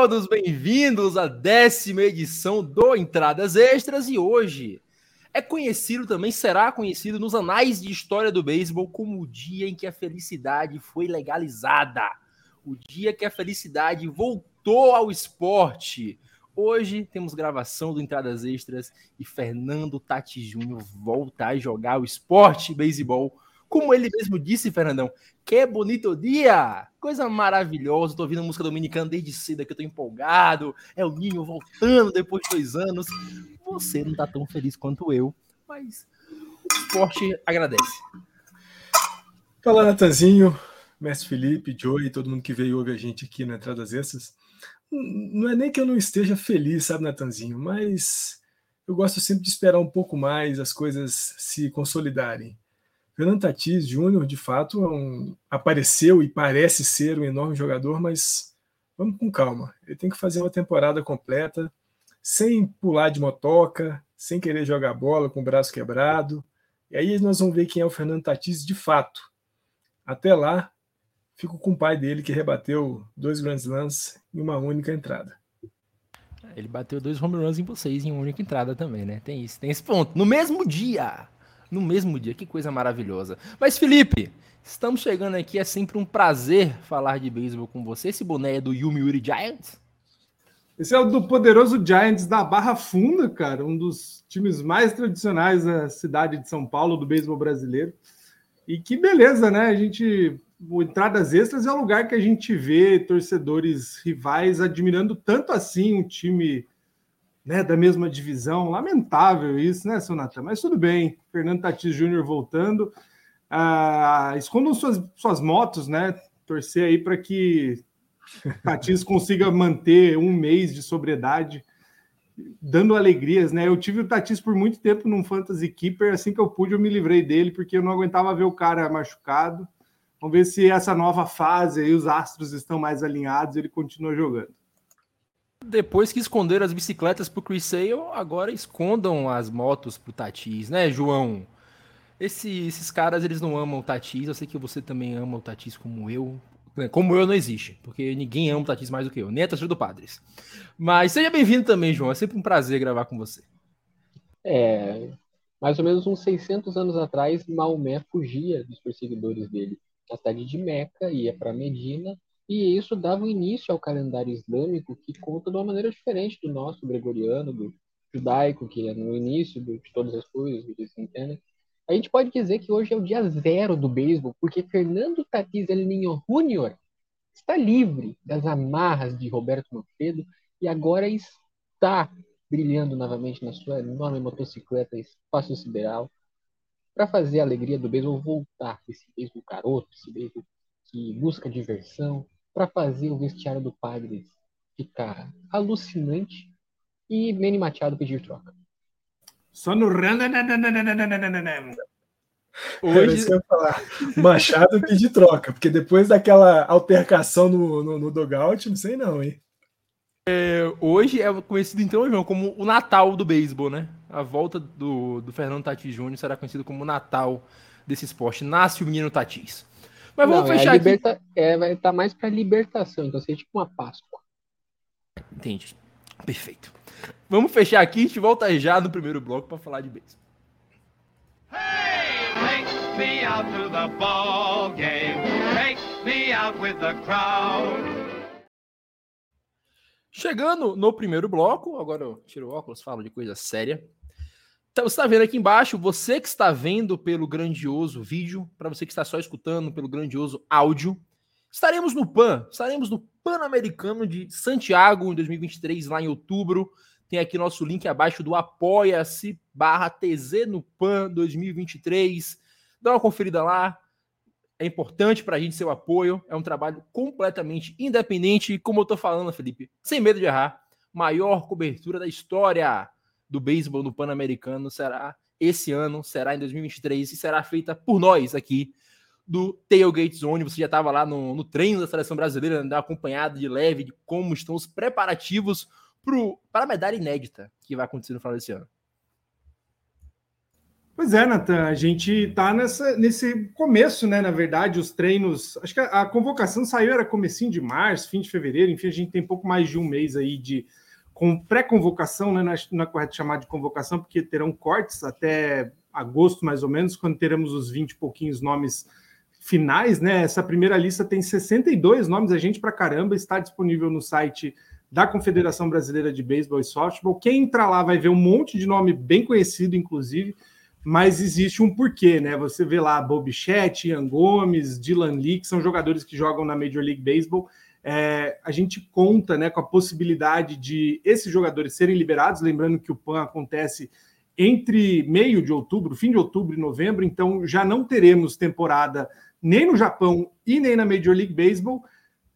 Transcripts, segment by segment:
Todos bem-vindos à décima edição do Entradas Extras e hoje é conhecido também, será conhecido nos anais de história do beisebol como o dia em que a felicidade foi legalizada, o dia que a felicidade voltou ao esporte. Hoje temos gravação do Entradas Extras e Fernando Tati Júnior volta a jogar o esporte beisebol como ele mesmo disse, Fernandão, que bonito dia! Coisa maravilhosa, tô ouvindo música dominicana desde cedo que eu tô empolgado. É o Ninho voltando depois de dois anos. Você não tá tão feliz quanto eu, mas o esporte agradece. Fala, Natanzinho, Mestre Felipe, Joey, todo mundo que veio ouvir a gente aqui na Entradas Essas. Não é nem que eu não esteja feliz, sabe, Natanzinho, mas eu gosto sempre de esperar um pouco mais as coisas se consolidarem. Fernando Tatis Júnior, de fato, é um, apareceu e parece ser um enorme jogador, mas vamos com calma. Ele tem que fazer uma temporada completa, sem pular de motoca, sem querer jogar bola com o braço quebrado. E aí nós vamos ver quem é o Fernando Tatis de fato. Até lá, fico com o pai dele que rebateu dois grandes lances em uma única entrada. Ele bateu dois home runs em vocês em uma única entrada também, né? Tem isso, tem esse ponto. No mesmo dia no mesmo dia. Que coisa maravilhosa. Mas, Felipe, estamos chegando aqui. É sempre um prazer falar de beisebol com você. Esse boné é do Yomiuri Giants? Esse é o do poderoso Giants da Barra Funda, cara. Um dos times mais tradicionais da cidade de São Paulo, do beisebol brasileiro. E que beleza, né? A gente. O Entradas Extras é o lugar que a gente vê torcedores rivais admirando tanto assim um time né, da mesma divisão. Lamentável isso, né, seu Natan? Mas tudo bem. Fernando Tatis Júnior voltando. Ah, escondam suas, suas motos, né? Torcer aí para que Tatis consiga manter um mês de sobriedade, dando alegrias, né? Eu tive o Tatis por muito tempo num Fantasy Keeper, assim que eu pude, eu me livrei dele, porque eu não aguentava ver o cara machucado. Vamos ver se essa nova fase aí, os astros estão mais alinhados, ele continua jogando. Depois que esconderam as bicicletas pro Chris Sale, agora escondam as motos pro Tatis, né, João? Esse, esses caras, eles não amam o Tatis. Eu sei que você também ama o Tatis como eu. Como eu não existe, porque ninguém ama o Tatis mais do que eu, nem a do Padres. Mas seja bem-vindo também, João. É sempre um prazer gravar com você. É, mais ou menos uns 600 anos atrás, Maomé fugia dos perseguidores dele. Na cidade de Meca, ia para Medina e isso dava início ao calendário islâmico, que conta de uma maneira diferente do nosso gregoriano, do judaico, que é no início de todas as coisas, do entendem? A gente pode dizer que hoje é o dia zero do beisebol, porque Fernando Tatis El Niño Júnior está livre das amarras de Roberto Manfredo e agora está brilhando novamente na sua enorme motocicleta espaço sideral para fazer a alegria do beisebol voltar, esse beisebol caroto, esse beisebol que busca diversão, para fazer o vestiário do Padres ficar alucinante e Manny Machado pedir troca. Só no Hoje eu falar. Machado pedir troca, porque depois daquela altercação no, no, no dogout, não sei não, hein? É, hoje é conhecido então, João, como o Natal do beisebol, né? A volta do, do Fernando Tatis Júnior será conhecido como o Natal desse esporte. Nasce o menino Tatis. Mas vamos Não, é fechar é liberta... aqui. É, vai estar tá mais para libertação, então seria tipo uma Páscoa. Entendi. Perfeito. Vamos fechar aqui, a gente volta já no primeiro bloco para falar de beisebol. Hey, take me out to the ball game. Take me out with the crowd. Chegando no primeiro bloco, agora eu tiro o óculos, falo de coisa séria. Então, você está vendo aqui embaixo, você que está vendo pelo grandioso vídeo, para você que está só escutando pelo grandioso áudio, estaremos no PAN, estaremos no Pan-Americano de Santiago em 2023, lá em outubro. Tem aqui nosso link abaixo do apoia-se barra TZ no PAN 2023. Dá uma conferida lá. É importante para a gente seu apoio. É um trabalho completamente independente. E como eu estou falando, Felipe, sem medo de errar, maior cobertura da história do beisebol no Pan-Americano será esse ano, será em 2023 e será feita por nós aqui do Tailgate Zone. Você já estava lá no, no, treino da seleção brasileira, né, acompanhado de leve de como estão os preparativos para a medalha inédita que vai acontecer no final desse ano. Pois é, Natan, a gente está nesse começo, né? Na verdade, os treinos. Acho que a, a, convocação saiu, era comecinho de março, fim de fevereiro, enfim, a gente tem pouco mais de um mês aí de com pré-convocação, né? Não é, correto chamar de convocação, porque terão cortes até agosto, mais ou menos, quando teremos os 20 e pouquinhos nomes finais, né? Essa primeira lista tem 62 nomes, a gente para caramba, está disponível no site da Confederação Brasileira de Beisebol e Softball. Quem entrar lá vai ver um monte de nome bem conhecido, inclusive mas existe um porquê, né? Você vê lá Bob Chat, Ian Gomes, Dylan Lee, que são jogadores que jogam na Major League Baseball. É, a gente conta né, com a possibilidade de esses jogadores serem liberados, lembrando que o PAN acontece entre meio de outubro, fim de outubro e novembro, então já não teremos temporada nem no Japão e nem na Major League Baseball.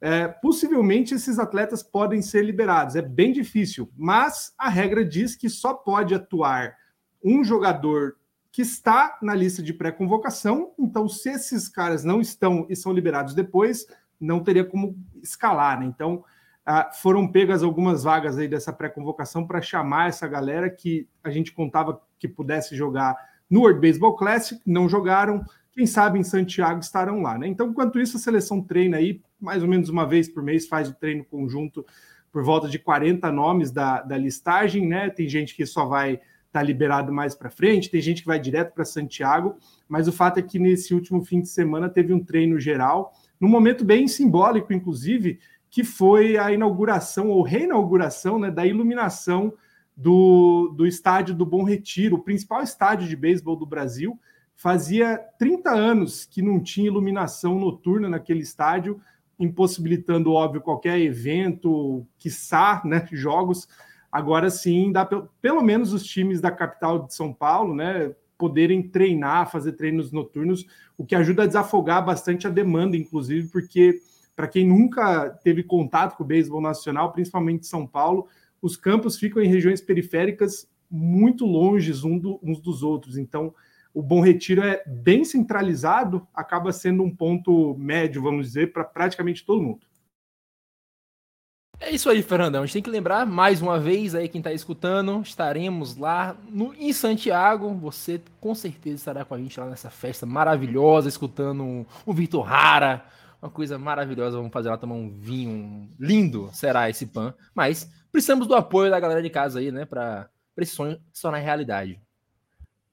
É, possivelmente esses atletas podem ser liberados, é bem difícil, mas a regra diz que só pode atuar um jogador que está na lista de pré-convocação. Então, se esses caras não estão e são liberados depois, não teria como escalar, né? Então, ah, foram pegas algumas vagas aí dessa pré-convocação para chamar essa galera que a gente contava que pudesse jogar no World Baseball Classic, não jogaram. Quem sabe em Santiago estarão lá, né? Então, enquanto isso, a seleção treina aí mais ou menos uma vez por mês, faz o treino conjunto por volta de 40 nomes da, da listagem, né? Tem gente que só vai está liberado mais para frente, tem gente que vai direto para Santiago, mas o fato é que nesse último fim de semana teve um treino geral, num momento bem simbólico, inclusive, que foi a inauguração ou reinauguração né, da iluminação do, do estádio do Bom Retiro, o principal estádio de beisebol do Brasil. Fazia 30 anos que não tinha iluminação noturna naquele estádio, impossibilitando, óbvio, qualquer evento, quiçá, né, jogos. Agora sim, dá pelo menos os times da capital de São Paulo, né, poderem treinar, fazer treinos noturnos, o que ajuda a desafogar bastante a demanda, inclusive, porque para quem nunca teve contato com o beisebol nacional, principalmente São Paulo, os campos ficam em regiões periféricas muito longe um do, uns dos outros. Então, o Bom Retiro é bem centralizado, acaba sendo um ponto médio, vamos dizer, para praticamente todo mundo. É isso aí, Fernandão. A gente tem que lembrar mais uma vez aí quem está escutando, estaremos lá no, em Santiago. Você com certeza estará com a gente lá nessa festa maravilhosa, escutando um, um Vitor Rara, uma coisa maravilhosa. Vamos fazer lá tomar um vinho lindo, será esse pan. Mas precisamos do apoio da galera de casa aí, né, para esse sonho se tornar realidade.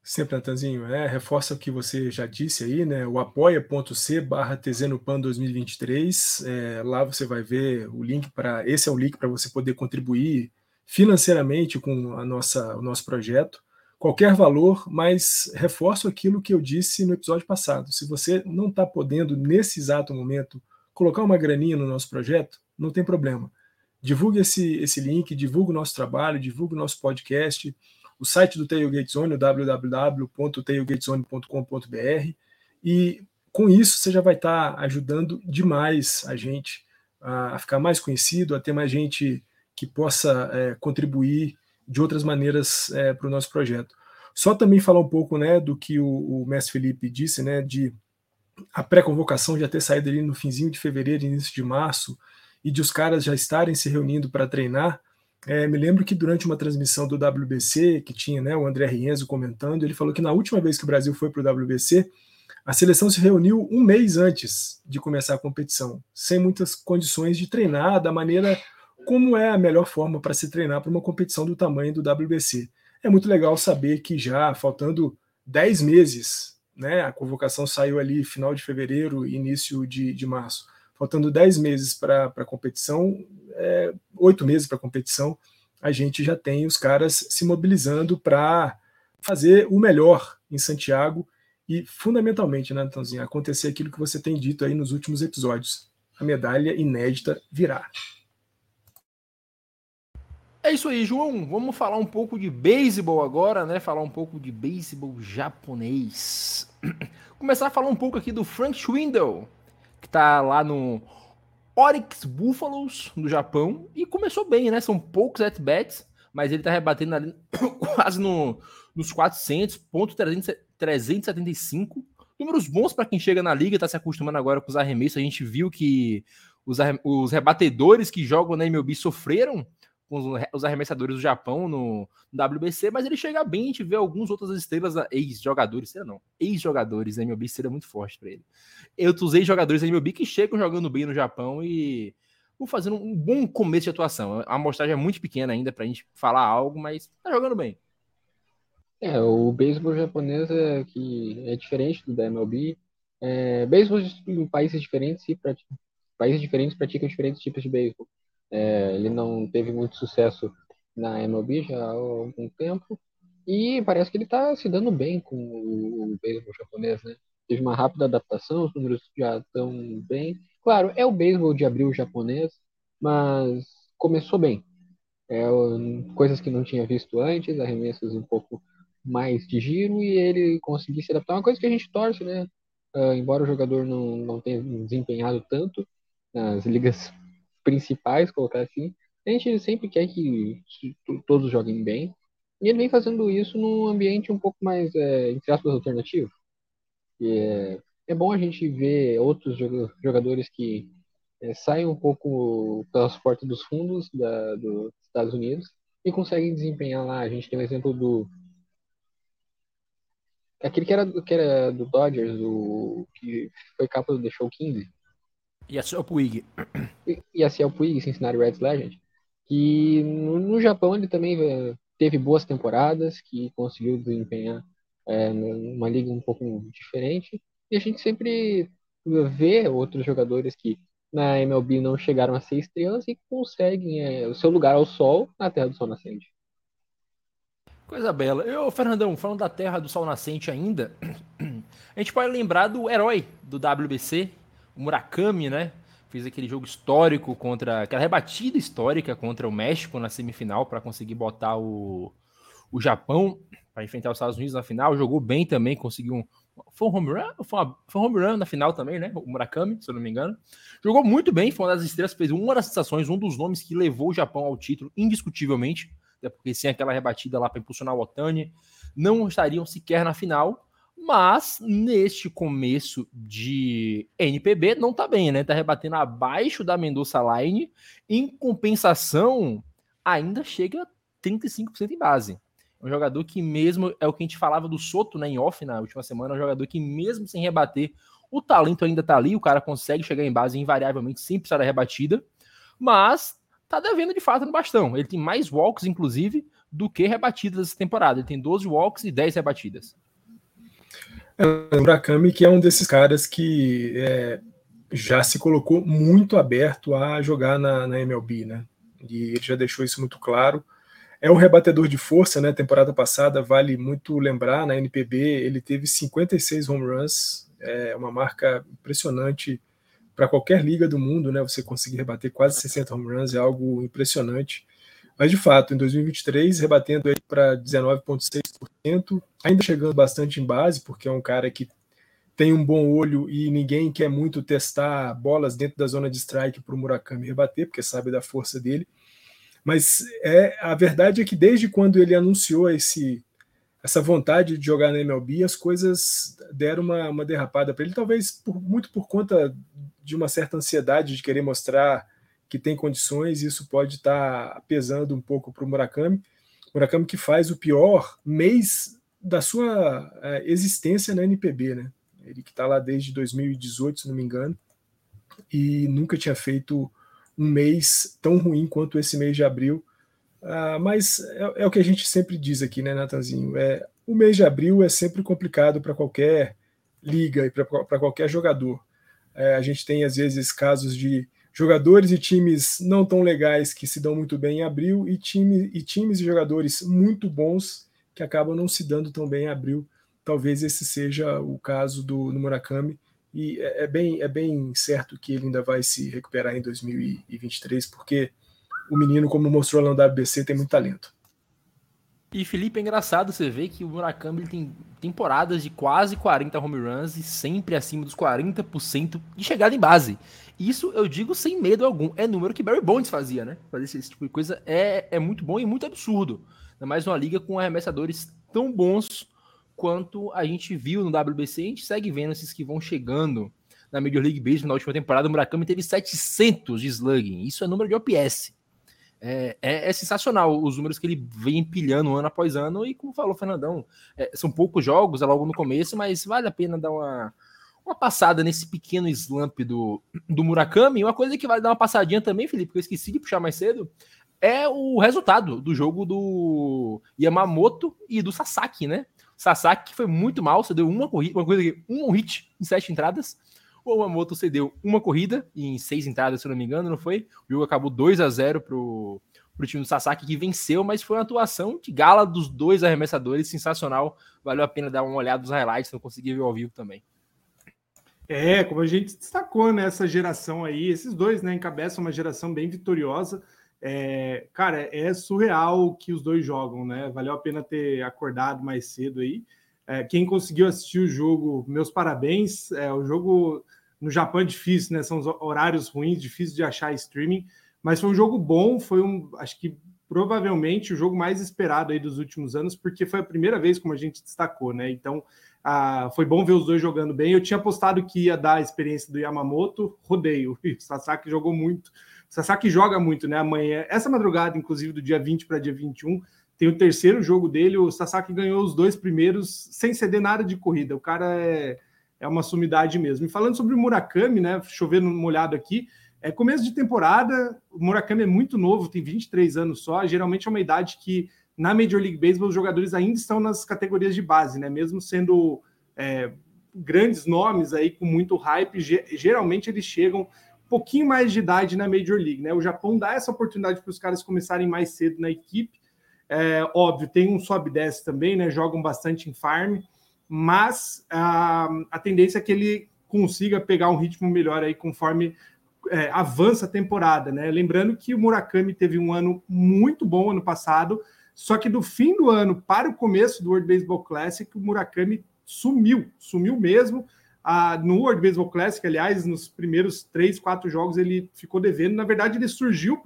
Sempre, Natanzinho, é, reforça o que você já disse aí, né? O apoia.c barra TZNopan 2023. É, lá você vai ver o link para. Esse é o link para você poder contribuir financeiramente com a nossa, o nosso projeto. Qualquer valor, mas reforço aquilo que eu disse no episódio passado. Se você não está podendo, nesse exato momento, colocar uma graninha no nosso projeto, não tem problema. Divulgue esse, esse link, divulgue o nosso trabalho, divulgue o nosso podcast o site do Tailgate Zone, www.tailgatezone.com.br, e com isso você já vai estar ajudando demais a gente a ficar mais conhecido, a ter mais gente que possa é, contribuir de outras maneiras é, para o nosso projeto. Só também falar um pouco né, do que o, o mestre Felipe disse, né, de a pré-convocação já ter saído ali no finzinho de fevereiro, início de março, e de os caras já estarem se reunindo para treinar. É, me lembro que durante uma transmissão do WBC, que tinha né, o André Rienzo comentando, ele falou que na última vez que o Brasil foi para o WBC, a seleção se reuniu um mês antes de começar a competição, sem muitas condições de treinar da maneira como é a melhor forma para se treinar para uma competição do tamanho do WBC. É muito legal saber que já faltando 10 meses, né, a convocação saiu ali final de fevereiro, início de, de março faltando 10 meses para a competição, é, 8 meses para a competição, a gente já tem os caras se mobilizando para fazer o melhor em Santiago e, fundamentalmente, né, Antônio, acontecer aquilo que você tem dito aí nos últimos episódios. A medalha inédita virá. É isso aí, João. Vamos falar um pouco de beisebol agora, né? Falar um pouco de beisebol japonês. Começar a falar um pouco aqui do Frank Schwindel, está lá no Oryx Buffaloes, do Japão, e começou bem, né? São poucos at-bats, mas ele está rebatendo ali quase no, nos 400, ponto 375. Números bons para quem chega na liga, está se acostumando agora com os arremessos. A gente viu que os, os rebatedores que jogam na MLB sofreram com os arremessadores do Japão no, WBC, mas ele chega bem, a gente vê alguns outras estrelas, ex-jogadores, sei não, ex-jogadores da MLB seria muito forte para ele. Eu usei jogadores da MLB que chegam jogando bem no Japão e vão fazendo um bom começo de atuação. A amostragem é muito pequena ainda para a gente falar algo, mas tá jogando bem. É, o beisebol japonês é, que é diferente do da MLB. É, beisebol em países diferentes e países diferentes praticam diferentes tipos de beisebol. É, ele não teve muito sucesso na MLB já há algum tempo e parece que ele está se dando bem com o, o beisebol japonês, né? Teve uma rápida adaptação, os números já estão bem. Claro, é o beisebol de abril japonês, mas começou bem. É, coisas que não tinha visto antes, arremessos um pouco mais de giro e ele conseguir se adaptar. Uma coisa que a gente torce, né? Uh, embora o jogador não, não tenha desempenhado tanto nas ligas principais, colocar assim, a gente sempre quer que todos joguem bem. E ele vem fazendo isso num ambiente um pouco mais, é, entre aspas, alternativo. É, é bom a gente ver outros jogadores que é, saem um pouco pelas portas dos fundos da, dos Estados Unidos e conseguem desempenhar lá. A gente tem o exemplo do Aquele que era, que era do Dodgers, o que foi capa do The Show 15. E a Ciel Puig. A Ciel Puig, Cincinnati Reds Legend. Que no, no, Japão ele também eh, teve boas temporadas, que conseguiu desempenhar é, numa liga um pouco diferente. E a gente sempre vê outros jogadores que na MLB não chegaram a ser estrelas e conseguem é, o seu lugar ao sol na Terra do Sol Nascente. Coisa bela. Eu, Fernandão, falando da Terra do Sol Nascente ainda, a gente pode lembrar do herói do WBC, Murakami, né? Fez aquele jogo histórico contra. aquela rebatida histórica contra o México na semifinal para conseguir botar o, o Japão para enfrentar os Estados Unidos na final. Jogou bem também, conseguiu um. Foi um home run? Foi, uma, foi um home run na final também, né? O Murakami, se eu não me engano. Jogou muito bem, foi uma das estrelas, fez uma das sensações, um dos nomes que levou o Japão ao título, indiscutivelmente até porque sem aquela rebatida lá para impulsionar o Otani, não estariam sequer na final. Mas neste começo de NPB não tá bem, né? Tá rebatendo abaixo da Mendonça Line. Em compensação, ainda chega 35% em base. Um jogador que mesmo é o que a gente falava do Soto, né, em off na última semana, um jogador que mesmo sem rebater, o talento ainda tá ali, o cara consegue chegar em base invariavelmente sem precisar da rebatida, mas tá devendo de fato no bastão. Ele tem mais walks, inclusive, do que rebatidas essa temporada. Ele tem 12 walks e 10 rebatidas. É, Murakami, que é um desses caras que é, já se colocou muito aberto a jogar na, na, MLB, né? E ele já deixou isso muito claro. É um rebatedor de força, né? Temporada passada, vale muito lembrar, na NPB ele teve 56 home runs, é uma marca impressionante para qualquer liga do mundo, né? Você conseguir rebater quase 60 home runs é algo impressionante. Mas de fato, em 2023, rebatendo para 19,6%, ainda chegando bastante em base, porque é um cara que tem um bom olho e ninguém quer muito testar bolas dentro da zona de strike para o Murakami rebater, porque sabe da força dele. Mas é a verdade é que desde quando ele anunciou esse essa vontade de jogar na MLB, as coisas deram uma, uma derrapada para ele, talvez por, muito por conta de uma certa ansiedade de querer mostrar que tem condições, isso pode estar tá pesando um pouco para o Murakami. Murakami que faz o pior mês da sua é, existência na NPB, né? Ele que está lá desde 2018, se não me engano, e nunca tinha feito um mês tão ruim quanto esse mês de abril ah, mas é, é, o que a gente sempre diz aqui, né, Natanzinho? É, o mês de abril é sempre complicado para qualquer liga e para qualquer jogador. É, a gente tem, às vezes, casos de jogadores e times não tão legais que se dão muito bem em abril e, time, e times e jogadores muito bons que acabam não se dando tão bem em abril. Talvez esse seja o caso do, Murakami. E é, é bem, é bem certo que ele ainda vai se recuperar em 2023, porque o menino, como mostrou lá no WBC, tem muito talento. E Felipe, é engraçado você ver que o Murakami tem temporadas de quase 40 home runs e sempre acima dos 40% de chegada em base. Isso eu digo sem medo algum. É número que Barry Bonds fazia, né? Fazer esse, tipo de coisa é, é muito bom e muito absurdo. Ainda mais uma liga com arremessadores tão bons quanto a gente viu no WBC. A gente segue vendo esses que vão chegando na Major League Baseball na última temporada. O Murakami teve 700 de slugging. Isso é número de OPS É, é, é, sensacional os números que ele vem empilhando ano após ano. E como falou o Fernandão, é, são poucos jogos, é logo no começo, mas vale a pena dar uma, uma passada nesse pequeno slump do, do Murakami. Uma coisa que vale dar uma passadinha também, Felipe, que eu esqueci de puxar mais cedo, é o resultado do jogo do Yamamoto e do Sasaki, né? Sasaki foi muito mal, você deu uma corrida, uma coisa um hit em sete entradas. O Yamamoto cedeu uma corrida em seis entradas, se não me engano, não foi? O jogo acabou 2 a 0 pro, pro time do Sasaki, que venceu, mas foi uma atuação de gala dos dois arremessadores, sensacional. Valeu a pena dar uma olhada nos highlights, não consegui ver ao vivo também. É, como a gente destacou né, geração aí, esses dois né, encabeçam uma geração bem vitoriosa. É, cara, é surreal que os dois jogam, né? Valeu a pena ter acordado mais cedo aí. É, quem conseguiu assistir o jogo, meus parabéns. É, o jogo no Japão é difícil, né? São horários ruins, difícil de achar streaming, mas foi um jogo bom. Foi um, acho que provavelmente o jogo mais esperado aí dos últimos anos, porque foi a primeira vez, como a gente destacou, né? Então ah, foi bom ver os dois jogando bem. Eu tinha apostado que ia dar a experiência do Yamamoto, rodeio. O Sasaki jogou muito. O Sasaki joga muito, né? Amanhã, essa madrugada, inclusive, do dia 20 para dia 21, tem o terceiro jogo dele. O Sasaki ganhou os dois primeiros sem ceder nada de corrida. O cara é, é uma sumidade mesmo. E falando sobre o Murakami, né? Chovendo molhado aqui. É começo de temporada, o Murakami é muito novo, tem 23 anos só. Geralmente é uma idade que na Major League Baseball os jogadores ainda estão nas categorias de base, né? Mesmo sendo é, grandes nomes aí com muito hype, geralmente eles chegam um pouquinho mais de idade na Major League, né? O Japão dá essa oportunidade para os caras começarem mais cedo na equipe. É, óbvio, tem um sobe desce também, né? Jogam bastante em farm, mas a, a tendência é que ele consiga pegar um ritmo melhor aí conforme é, avança a temporada, né? Lembrando que o Murakami teve um ano muito bom ano passado, só que do fim do ano para o começo do World Baseball Classic, o Murakami sumiu, sumiu mesmo. Ah, no World Baseball Classic, aliás, nos primeiros três, quatro jogos ele ficou devendo. Na verdade, ele surgiu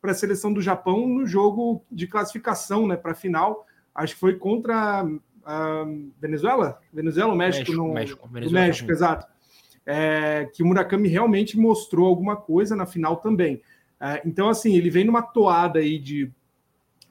para a seleção do Japão no jogo de classificação, né, para a final. Acho que foi contra a Venezuela, Venezuela ou México, México, no México, México, México exato. É, que o Murakami realmente mostrou alguma coisa na final também. É, então, assim, ele vem numa toada aí de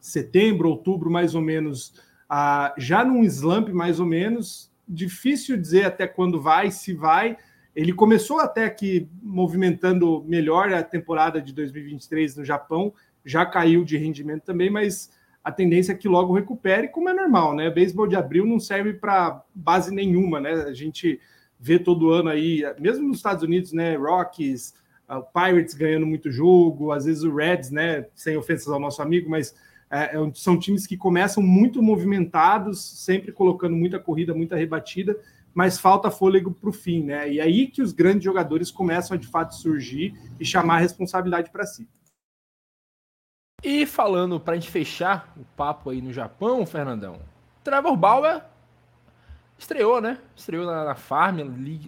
setembro, outubro, mais ou menos, ah, já num slump, mais ou menos. Difícil dizer até quando vai, se vai. Ele começou até aqui movimentando melhor a temporada de 2023 no Japão, já caiu de rendimento também, mas a tendência é que logo recupere, como é normal, né? Beisebol de abril não serve para base nenhuma, né? A gente vê todo ano aí, mesmo nos Estados Unidos, né? Rockies, uh, Pirates ganhando muito jogo, às vezes o Reds, né? Sem ofensas ao nosso amigo, mas é, é são times que começam muito movimentados, sempre colocando muita corrida, muita rebatida, mas falta fôlego para o fim, né? E aí que os grandes jogadores começam a de fato surgir e chamar a responsabilidade para si. E falando para a gente fechar o papo aí no Japão, Fernandão, Trevor Bauer estreou, né? Estreou na, na Farm,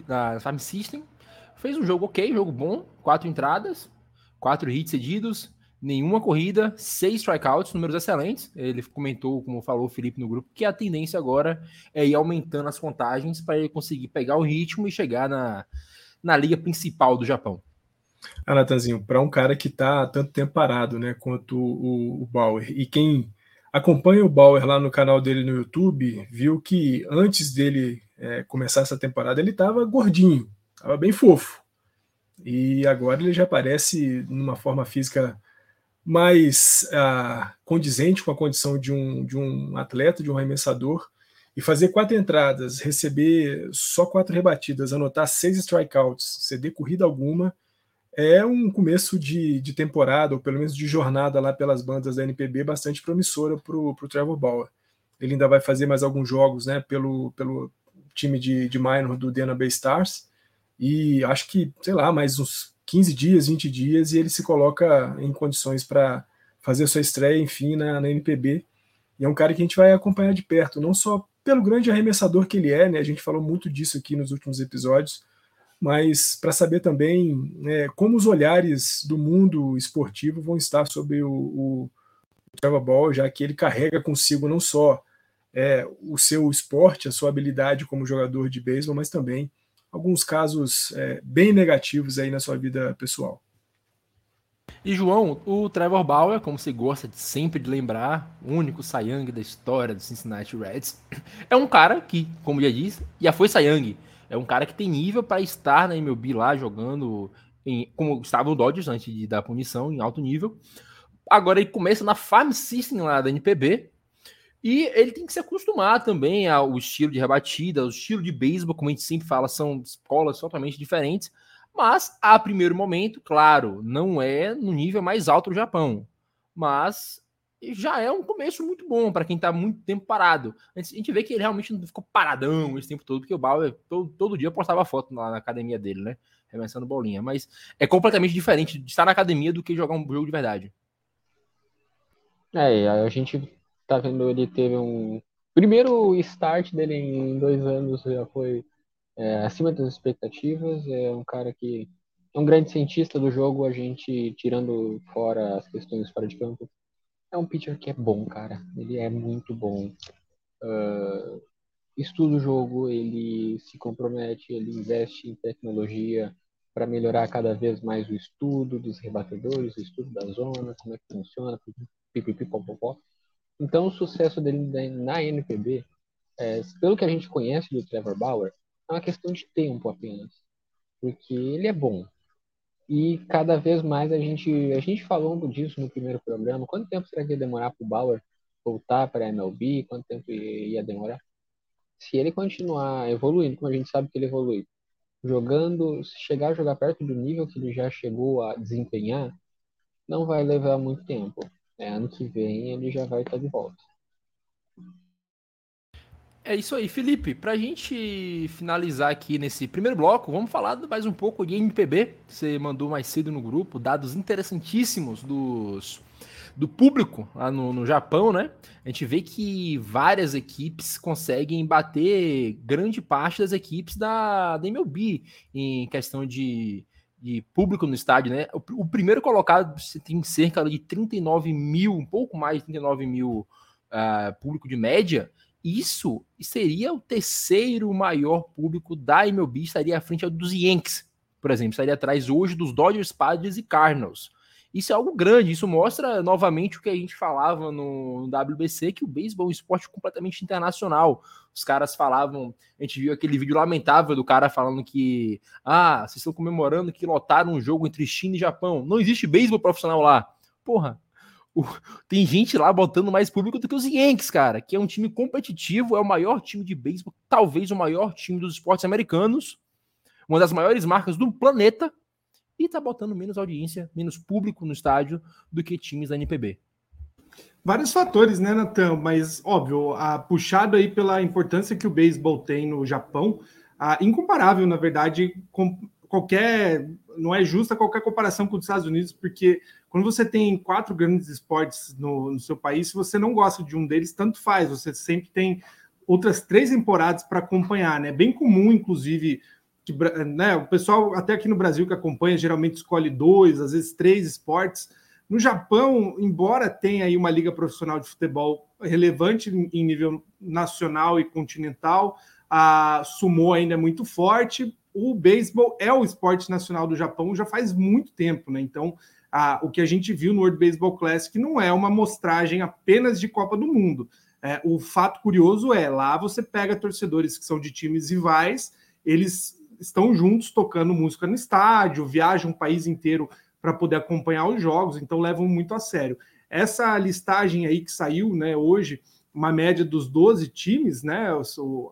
na Farm System, fez um jogo ok, jogo bom, quatro entradas, quatro hits cedidos, nenhuma corrida, seis strikeouts, números excelentes. Ele comentou, como falou o Felipe no grupo, que a tendência agora é ir aumentando as contagens para ele conseguir pegar o ritmo e chegar na, na liga principal do Japão. Ah, Natanzinho, para um cara que está tanto tempo parado, né, quanto o, o Bauer, e quem acompanha o Bauer lá no canal dele no YouTube, viu que antes dele é, começar essa temporada ele estava gordinho, estava bem fofo. E agora ele já aparece numa forma física mais ah, condizente com a condição de um, de um atleta, de um arremessador, e fazer quatro entradas, receber só quatro rebatidas, anotar seis strikeouts, ceder corrida alguma, é um começo de, de temporada, ou pelo menos de jornada lá pelas bandas da NPB, bastante promissora para o Trevor Bauer. Ele ainda vai fazer mais alguns jogos né, pelo, pelo time de, de minor do Dana Bay Stars, e acho que, sei lá, mais uns 15 dias, 20 dias, e ele se coloca em condições para fazer sua estreia, enfim, na, na NPB. E é um cara que a gente vai acompanhar de perto, não só pelo grande arremessador que ele é, né? A gente falou muito disso aqui nos últimos episódios, mas para saber também né, como os olhares do mundo esportivo vão estar sobre o, o Trevor Ball, já que ele carrega consigo não só é, o seu esporte, a sua habilidade como jogador de beisebol, mas também alguns casos é, bem negativos aí na sua vida pessoal. E João, o Trevor Bauer, como você gosta de sempre de lembrar, o único Sayang da história do Cincinnati Reds, é um cara que, como já disse, já foi Sayang. É um cara que tem nível para estar na MLB lá jogando, em, como estava o Dodgers antes de dar punição, em alto nível. Agora ele começa na Farm System lá da NPB. E ele tem que se acostumar também ao estilo de rebatida, ao estilo de beisebol, como a gente sempre fala, são escolas totalmente diferentes. Mas, a primeiro momento, claro, não é no nível mais alto do Japão. Mas já é um começo muito bom para quem está muito tempo parado. A gente vê que ele realmente não ficou paradão esse tempo todo, porque o Bauer todo, todo dia postava foto lá na academia dele, né? Remessando bolinha. Mas é completamente diferente de estar na academia do que jogar um jogo de verdade. É, a gente tá vendo ele teve um. Primeiro start dele em dois anos já foi é, acima das expectativas. É um cara que é um grande cientista do jogo, a gente tirando fora as questões fora de campo. É um pitcher que é bom, cara. Ele é muito bom. Uh, estuda o jogo, ele se compromete, ele investe em tecnologia para melhorar cada vez mais o estudo dos rebatedores, o estudo da zona, como é que funciona, pipipipopopó. Então, o sucesso dele na NPB, é, pelo que a gente conhece do Trevor Bauer, é uma questão de tempo apenas. Porque ele é bom. E cada vez mais a gente, a gente falou disso no primeiro programa. Quanto tempo será que ia demorar para o Bauer voltar para a MLB? Quanto tempo ia demorar? Se ele continuar evoluindo, como a gente sabe que ele evolui, jogando, se chegar a jogar perto do nível que ele já chegou a desempenhar, não vai levar muito tempo. É, ano que vem ele já vai estar de volta. É isso aí, Felipe. Para a gente finalizar aqui nesse primeiro bloco, vamos falar mais um pouco de MPB. Você mandou mais cedo no grupo dados interessantíssimos dos, do público lá no, no Japão, né? A gente vê que várias equipes conseguem bater grande parte das equipes da, da MLB em questão de, de público no estádio, né? O, o, primeiro colocado tem cerca de 39 mil, um pouco mais de 39 mil uh, público de média. Isso seria o terceiro maior público da MLB, estaria à frente dos Yankees, por exemplo, estaria atrás hoje dos Dodgers, Padres e Cardinals. Isso é algo grande, isso mostra novamente o que a gente falava no, WBC, que o beisebol é um esporte completamente internacional. Os caras falavam, a gente viu aquele vídeo lamentável do cara falando que, ah, vocês estão comemorando que lotaram um jogo entre China e Japão. Não existe beisebol profissional lá. Porra, tem gente lá botando mais público do que os Yankees, cara, que é um time competitivo, é o maior time de beisebol, talvez o maior time dos esportes americanos, uma das maiores marcas do planeta, e tá botando menos audiência, menos público no estádio do que times da NPB. Vários fatores, né, Natan? Mas, óbvio, a, puxado aí pela importância que o beisebol tem no Japão, a, incomparável, na verdade, com qualquer. Não é justa qualquer comparação com os Estados Unidos, porque quando você tem quatro grandes esportes no, no seu país, se você não gosta de um deles, tanto faz, você sempre tem outras três temporadas para acompanhar, né? Bem comum, inclusive, que, né, o pessoal até aqui no Brasil que acompanha geralmente escolhe dois, às vezes três esportes. No Japão, embora tenha aí uma liga profissional de futebol relevante em nível nacional e continental, a sumo ainda é muito forte. O beisebol é o esporte nacional do Japão já faz muito tempo, né? Então, a, o que a gente viu no World Baseball Classic não é uma mostragem apenas de Copa do Mundo. É, o fato curioso é lá você pega torcedores que são de times rivais, eles estão juntos tocando música no estádio, viajam o país inteiro para poder acompanhar os jogos, então levam muito a sério. Essa listagem aí que saiu, né, hoje, uma média dos 12 times, né,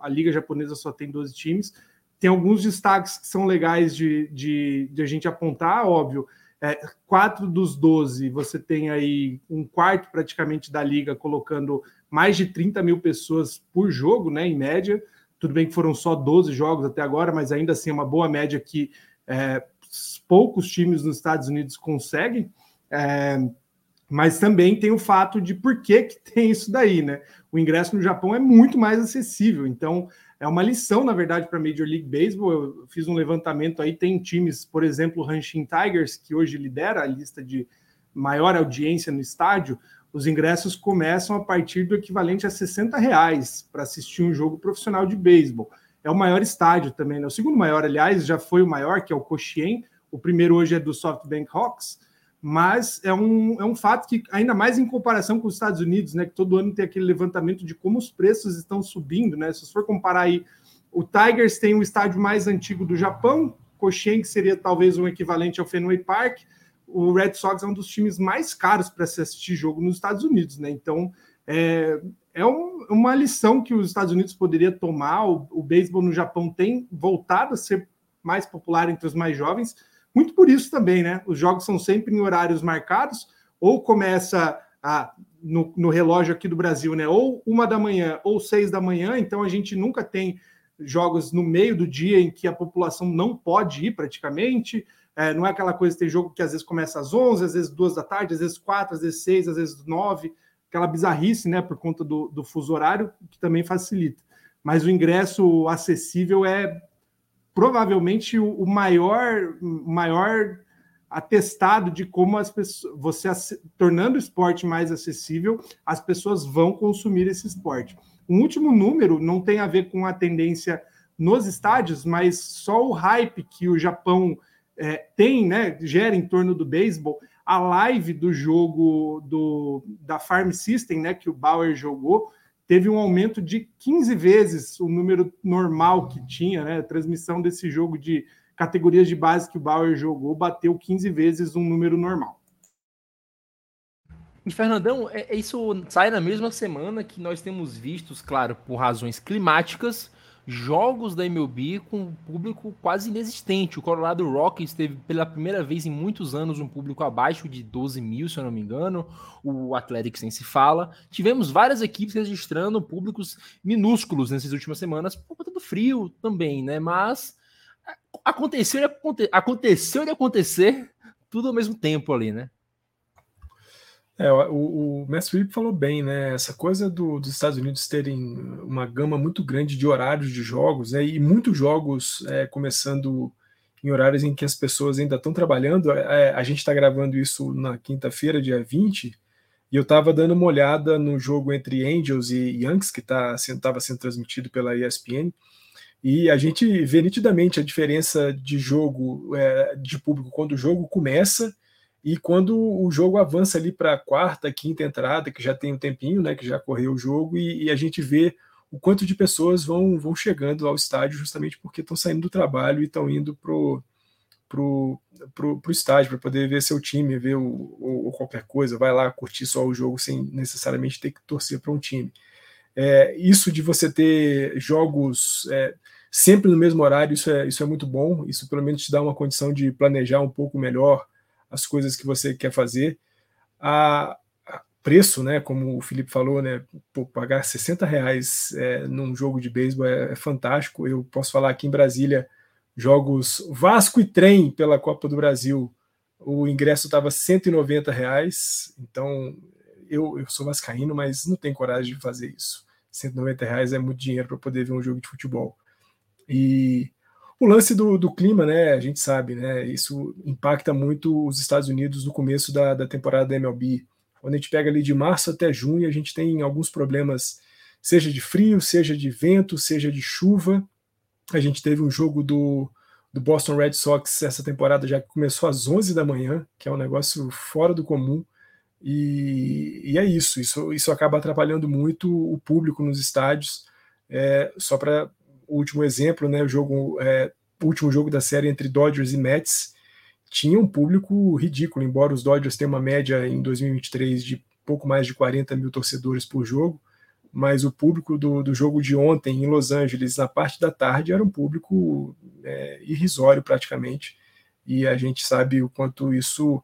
a Liga Japonesa só tem 12 times, tem alguns destaques que são legais de, de, de a gente apontar, óbvio, é, quatro dos 12, você tem aí um quarto praticamente da liga colocando mais de 30 mil pessoas por jogo, né, em média. Tudo bem que foram só 12 jogos até agora, mas ainda assim é uma boa média que é, poucos times nos Estados Unidos conseguem. É, mas também tem o fato de por que, que tem isso daí, né? O ingresso no Japão é muito mais acessível, então é uma lição, na verdade, para a Major League Baseball. Eu fiz um levantamento aí, tem times, por exemplo, o Hanshin Tigers, que hoje lidera a lista de maior audiência no estádio os ingressos começam a partir do equivalente a 60 reais para assistir um jogo profissional de beisebol. É o maior estádio também, né? O segundo maior, aliás, já foi o maior, que é o Cochien. O primeiro hoje é do SoftBank Hawks, mas é um, é um fato que, ainda mais em comparação com os Estados Unidos, né, que todo ano tem aquele levantamento de como os preços estão subindo, né? Se você for comparar aí, o Tigers tem o estádio mais antigo do Japão, Koshien, que seria talvez um equivalente ao Fenway Park, o Red Sox é um dos times mais caros para se assistir jogo nos Estados Unidos, né? Então, é, é um, uma lição que os Estados Unidos poderia tomar. O, o beisebol no Japão tem voltado a ser mais popular entre os mais jovens, muito por isso também, né? Os jogos são sempre em horários marcados, ou começa a, no, no, relógio aqui do Brasil, né? Ou uma da manhã ou seis da manhã, então a gente nunca tem jogos no meio do dia em que a população não pode ir praticamente. É, não é aquela coisa ter jogo que às vezes começa às 11, às vezes duas da tarde, às vezes quatro, às vezes seis, às vezes nove, aquela bizarrice, né? Por conta do, do fuso horário, que também facilita. Mas o ingresso acessível é provavelmente o, maior, maior atestado de como as pessoas, você tornando o esporte mais acessível, as pessoas vão consumir esse esporte. Um último número não tem a ver com a tendência nos estádios, mas só o hype que o Japão é, tem, né, gera em torno do beisebol, a live do jogo do, da Farm System, né, que o Bauer jogou, teve um aumento de 15 vezes o número normal que tinha, né? A transmissão desse jogo de categorias de base que o Bauer jogou bateu 15 vezes um número normal. E Fernandão, é, é, isso sai na mesma semana que nós temos vistos, claro, por razões climáticas, jogos da MLB com público quase inexistente. O Colorado Rockies teve pela primeira vez em muitos anos um público abaixo de 12 mil, se eu não me engano. O Athletics nem se fala. Tivemos várias equipes registrando públicos minúsculos nessas últimas semanas por conta do frio também, né? Mas aconteceu e aconteceu de acontecer tudo ao mesmo tempo ali, né? É, o, o Mestre Felipe falou bem, né? Essa coisa do, dos Estados Unidos terem uma gama muito grande de horários de jogos, né? E muitos jogos é, começando em horários em que as pessoas ainda estão trabalhando. É, a gente está gravando isso na quinta-feira, dia 20, e eu estava dando uma olhada no jogo entre Angels e Yankees, que estava tá, sendo transmitido pela ESPN, e a gente vê nitidamente a diferença de jogo, é, de público, quando o jogo começa e quando o jogo avança ali para a quarta, quinta entrada, que já tem um tempinho, né, que já correu o jogo, e, e, a gente vê o quanto de pessoas vão, vão chegando ao estádio justamente porque estão saindo do trabalho e estão indo pro pro, pro, pro estádio para poder ver seu time, ver o, ou, qualquer coisa, vai lá curtir só o jogo sem necessariamente ter que torcer para um time. É, isso de você ter jogos é, sempre no mesmo horário, isso é, isso é muito bom, isso pelo menos te dá uma condição de planejar um pouco melhor as coisas que você quer fazer. A, preço, né, como o Felipe falou, né, pô, pagar 60 reais é, num jogo de beisebol é, é, fantástico. Eu posso falar aqui em Brasília, jogos Vasco e Trem pela Copa do Brasil, o ingresso estava 190 reais, então eu, eu sou vascaíno, mas não tenho coragem de fazer isso. 190 reais é muito dinheiro para poder ver um jogo de futebol. E o lance do, do, clima, né? A gente sabe, né? Isso impacta muito os Estados Unidos no começo da, da temporada da MLB. Quando a gente pega ali de março até junho, a gente tem alguns problemas, seja de frio, seja de vento, seja de chuva. A gente teve um jogo do, do Boston Red Sox essa temporada já que começou às 11 da manhã, que é um negócio fora do comum. E, e é isso, isso, isso acaba atrapalhando muito o público nos estádios. É, só para o último exemplo, né, o jogo, é, último jogo da série entre Dodgers e Mets tinha um público ridículo, embora os Dodgers tenham uma média em 2023 de pouco mais de 40 mil torcedores por jogo, mas o público do, do jogo de ontem em Los Angeles, na parte da tarde, era um público é, irrisório praticamente, e a gente sabe o quanto isso,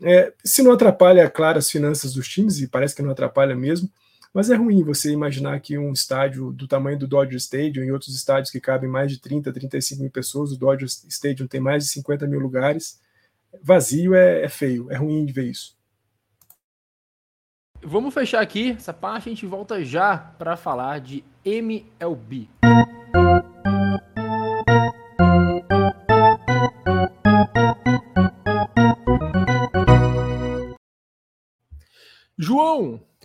é, se não atrapalha, claro, as finanças dos times, e parece que não atrapalha mesmo, mas é ruim você imaginar que um estádio do tamanho do Dodger Stadium e outros estádios que cabem mais de 30, 35 mil pessoas, o Dodger Stadium tem mais de 50 mil lugares, vazio é, é feio, é ruim de ver isso. Vamos fechar aqui essa parte, a gente volta já para falar de MLB.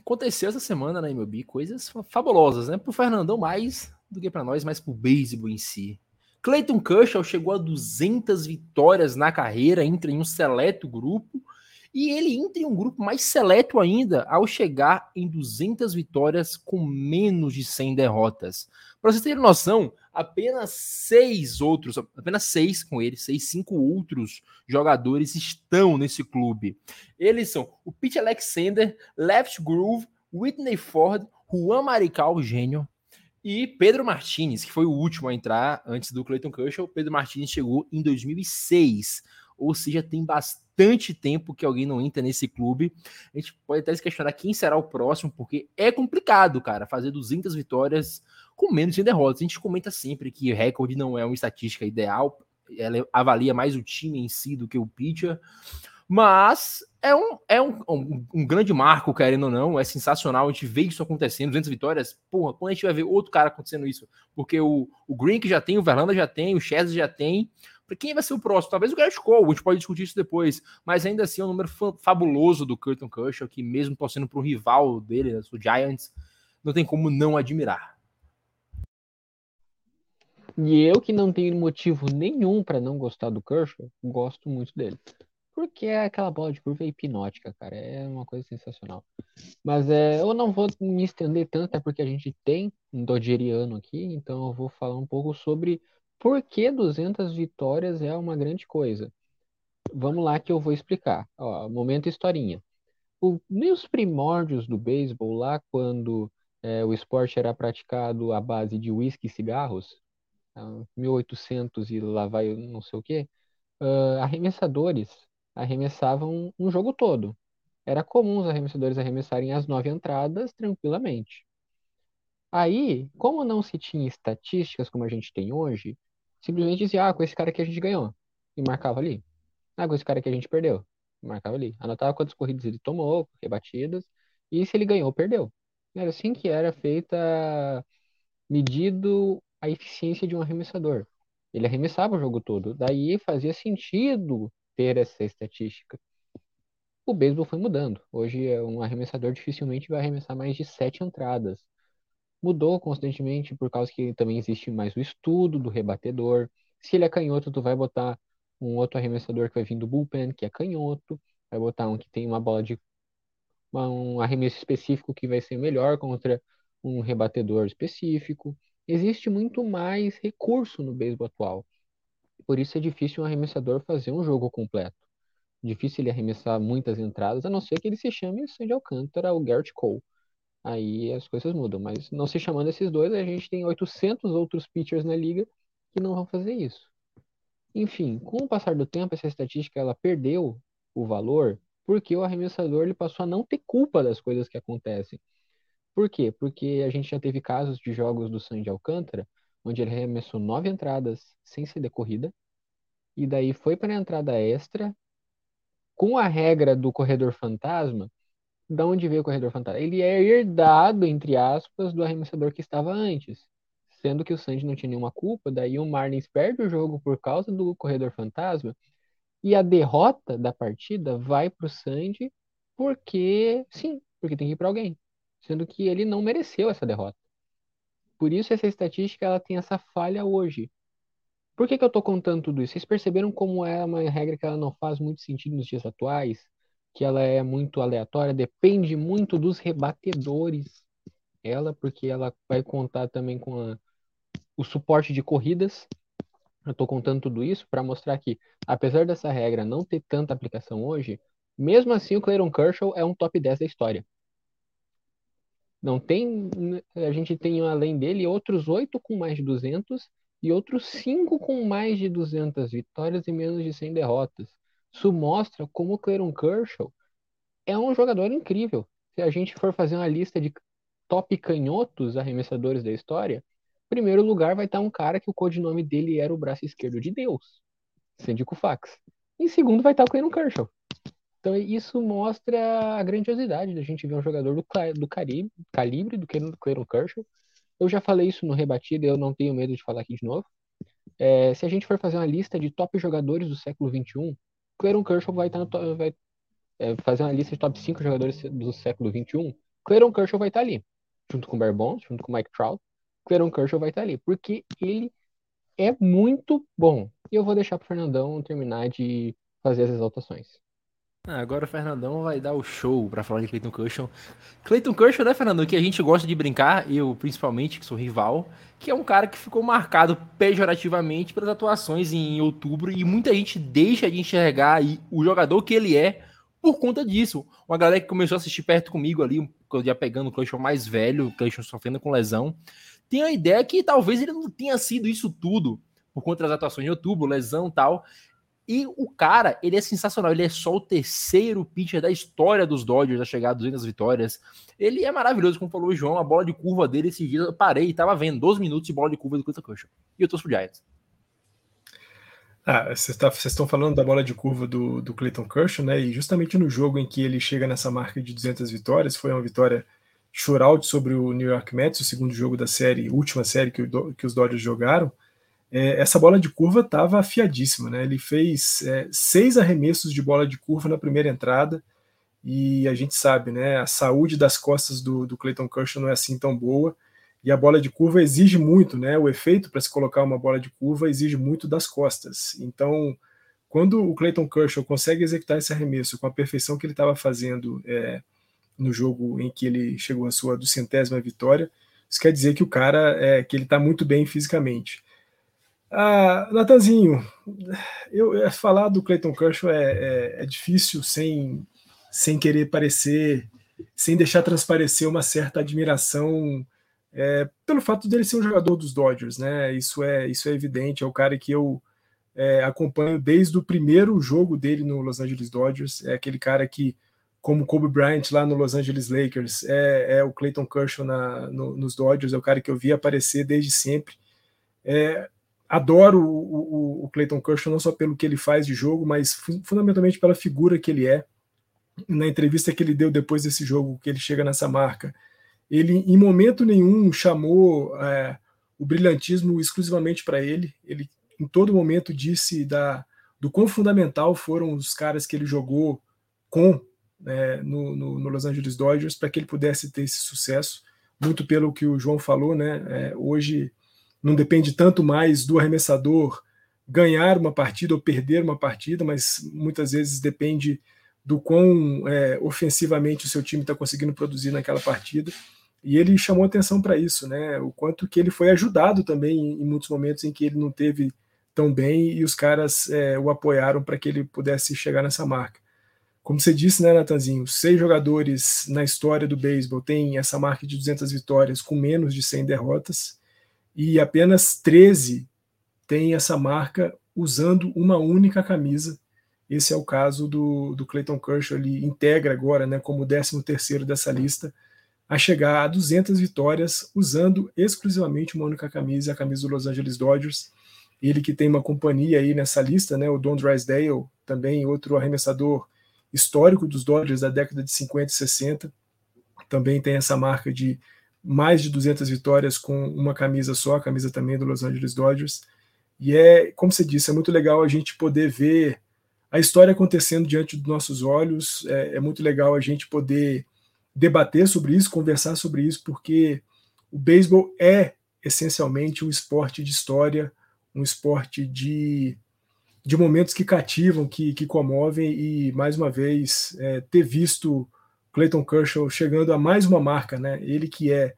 Aconteceu essa semana na MLB coisas fabulosas, né? Pro Fernandão mais do que para nós, mas pro beisebol em si. Clayton Kershaw chegou a 200 vitórias na carreira, entra em um seleto grupo E ele entra em um grupo mais seleto ainda ao chegar em 200 vitórias com menos de 100 derrotas. Para vocês terem noção, apenas seis outros, apenas seis com ele, seis, cinco outros jogadores estão nesse clube. Eles são o Pete Alexander, Left Groove, Whitney Ford, Juan Marical, gênio, e Pedro Martinez, que foi o último a entrar antes do Clayton Kershaw. Pedro Martinez chegou em 2006, ou seja, tem bastante tempo que alguém não entra nesse clube. A gente pode até se questionar quem será o próximo, porque é complicado, cara, fazer 200 vitórias com menos de derrotas. A gente comenta sempre que recorde não é uma estatística ideal, ela avalia mais o time em si do que o pitcher. Mas é um, é um, um, um, grande marco, querendo ou não. É sensacional. A gente vê isso acontecendo, 200 vitórias. Porra, quando a gente vai ver outro cara acontecendo isso? Porque o, o Green que já tem, o Verlander já tem, o Chester já tem. Quem vai ser o próximo? Talvez o Garrett Cole, a gente pode discutir isso depois. Mas ainda assim é um número fabuloso do Curtin Kershaw, que mesmo torcendo para o rival dele, né, o Giants, não tem como não admirar. E eu que não tenho motivo nenhum para não gostar do Kershaw, gosto muito dele. Porque é aquela bola de curva é hipnótica, cara. É uma coisa sensacional. Mas é, eu não vou me estender tanto, é porque a gente tem um dodgeriano aqui, então eu vou falar um pouco sobre por que 200 vitórias é uma grande coisa. Vamos lá que eu vou explicar. Ó, momento historinha. O, nos primórdios do beisebol, lá quando é, o esporte era praticado à base de uísque e cigarros, 1800 e lá vai não sei o quê, uh, arremessadores arremessavam um jogo todo. Era comum os arremessadores arremessarem as nove entradas tranquilamente. Aí, como não se tinha estatísticas como a gente tem hoje, simplesmente dizia, ah, com esse cara aqui a gente ganhou. E marcava ali. Ah, com esse cara aqui a gente perdeu. E marcava ali. Anotava quantas corridas ele tomou, rebatidas, e se ele ganhou, perdeu. Era assim que era feita, medido a eficiência de um arremessador. Ele arremessava o jogo todo. Daí fazia sentido ter essa estatística. O beisebol foi mudando. Hoje, um arremessador dificilmente vai arremessar mais de sete entradas. Mudou constantemente por causa que também existe mais o estudo do rebatedor. Se ele é canhoto, tu vai botar um outro arremessador que vai vir do bullpen, que é canhoto. Vai botar um que tem uma bola de um arremesso específico que vai ser melhor contra um rebatedor específico. Existe muito mais recurso no beisebol atual. Por isso é difícil um arremessador fazer um jogo completo. Difícil ele arremessar muitas entradas, a não ser que ele se chame Sandy Alcântara ou Garrett Cole. Aí as coisas mudam. Mas não se chamando esses dois, a gente tem 800 outros pitchers na liga que não vão fazer isso. Enfim, com o passar do tempo, essa estatística ela perdeu o valor porque o arremessador ele passou a não ter culpa das coisas que acontecem. Por quê? Porque a gente já teve casos de jogos do Sandy Alcântara onde ele arremessou nove entradas sem ser decorrida, e daí foi para a entrada extra, com a regra do corredor fantasma, da onde veio o corredor fantasma? Ele é herdado, entre aspas, do arremessador que estava antes. Sendo que o Sandy não tinha nenhuma culpa, daí o Marlins perde o jogo por causa do corredor fantasma, e a derrota da partida vai para o Sandy porque, sim, porque tem que ir para alguém. Sendo que ele não mereceu essa derrota. Por isso essa estatística ela tem essa falha hoje. Por que, que eu estou contando tudo isso? Vocês perceberam como é uma regra que ela não faz muito sentido nos dias atuais? Que ela é muito aleatória, depende muito dos rebatedores. Ela, porque ela vai contar também com a, o suporte de corridas. Eu estou contando tudo isso para mostrar que, apesar dessa regra não ter tanta aplicação hoje, mesmo assim o Clayton Kershaw é um top 10 da história. Não tem, a gente tem além dele outros oito com mais de 200 e outros cinco com mais de 200 vitórias e menos de 100 derrotas. Isso mostra como o Clayton Kershaw é um jogador incrível. Se a gente for fazer uma lista de top canhotos arremessadores da história, primeiro lugar vai estar um cara que o codinome dele era o braço esquerdo de Deus, Sandy Koufax. Em segundo vai estar o Clayton Kershaw. Então isso mostra a grandiosidade da gente ver um jogador do, do calibre do Clayton Kershaw. Eu já falei isso no rebatido e eu não tenho medo de falar aqui de novo. É, se a gente for fazer uma lista de top jogadores do século XXI, Clayton Kershaw vai, estar no, vai é, fazer uma lista de top 5 jogadores do século XXI. Clayton Kershaw vai estar ali, junto com o Bonds, junto com o Mike Trout. Clayton Kershaw vai estar ali, porque ele é muito bom. E eu vou deixar para o Fernandão terminar de fazer as exaltações. Ah, agora o Fernandão vai dar o show para falar de Clayton Kershaw. Clayton Kershaw, né, Fernandão, que a gente gosta de brincar, eu principalmente, que sou rival, que é um cara que ficou marcado pejorativamente pelas atuações em outubro e muita gente deixa de enxergar o jogador que ele é por conta disso. Uma galera que começou a assistir perto comigo ali, já pegando o Kershaw mais velho, o Kershaw sofrendo com lesão, tem a ideia que talvez ele não tenha sido isso tudo por conta das atuações em outubro, lesão tal. E o cara, ele é sensacional. Ele é só o terceiro pitcher da história dos Dodgers a chegar a 200 vitórias. Ele é maravilhoso, como falou o João. A bola de curva dele esse dia eu parei e tava vendo 12 minutos de bola de curva do Clayton Kershaw. E eu tô pro Giants. Ah, vocês tá, estão falando da bola de curva do, do Clayton Kershaw, né? E justamente no jogo em que ele chega nessa marca de 200 vitórias, foi uma vitória shootout sobre o New York Mets, o segundo jogo da série, última série que, o, que os Dodgers jogaram é, essa bola de curva estava afiadíssima, né? Ele fez é, seis arremessos de bola de curva na primeira entrada e a gente sabe, né? A saúde das costas do, do Clayton Kershaw não é assim tão boa e a bola de curva exige muito, né? O efeito para se colocar uma bola de curva exige muito das costas. Então, quando o Clayton Kershaw consegue executar esse arremesso com a perfeição que ele estava fazendo é, no jogo em que ele chegou à sua duzentésima vitória, isso quer dizer que o cara é que ele está muito bem fisicamente. Ah, Natanzinho, eu, eu, falar do Clayton Kershaw é, é, é, difícil sem, sem querer parecer, sem deixar transparecer uma certa admiração é, pelo fato dele ser um jogador dos Dodgers, né? Isso é, isso é evidente, é o cara que eu é, acompanho desde o primeiro jogo dele no Los Angeles Dodgers, é aquele cara que, como Kobe Bryant lá no Los Angeles Lakers, é, é o Clayton Kershaw na, no, nos Dodgers, é o cara que eu vi aparecer desde sempre. É, adoro o, o, o Clayton Kershaw não só pelo que ele faz de jogo, mas fundamentalmente pela figura que ele é. Na entrevista que ele deu depois desse jogo, que ele chega nessa marca, ele em momento nenhum chamou é, o brilhantismo exclusivamente para ele. Ele em todo momento disse da, do quão fundamental foram os caras que ele jogou com é, no, no, no, Los Angeles Dodgers para que ele pudesse ter esse sucesso. Muito pelo que o João falou, né? É, hoje não depende tanto mais do arremessador ganhar uma partida ou perder uma partida, mas muitas vezes depende do quão é, ofensivamente o seu time está conseguindo produzir naquela partida. E ele chamou atenção para isso, né? O quanto que ele foi ajudado também em, muitos momentos em que ele não teve tão bem e os caras é, o apoiaram para que ele pudesse chegar nessa marca. Como você disse, né, Natanzinho? Seis jogadores na história do beisebol têm essa marca de 200 vitórias com menos de 100 derrotas e apenas 13 têm essa marca usando uma única camisa. Esse é o caso do, do Clayton Kershaw, ele integra agora né, como 13 terceiro dessa lista, a chegar a 200 vitórias usando exclusivamente uma única camisa, a camisa do Los Angeles Dodgers. Ele que tem uma companhia aí nessa lista, né, o Don Drysdale, também outro arremessador histórico dos Dodgers da década de 50 e 60, também tem essa marca de mais de 200 vitórias com uma camisa só, a camisa também do Los Angeles Dodgers. E é, como você disse, é muito legal a gente poder ver a história acontecendo diante dos nossos olhos. É, é muito legal a gente poder debater sobre isso, conversar sobre isso, porque o beisebol é essencialmente um esporte de história, um esporte de, de momentos que cativam, que, que comovem, e mais uma vez é, ter visto Clayton Kershaw chegando a mais uma marca, né? Ele que é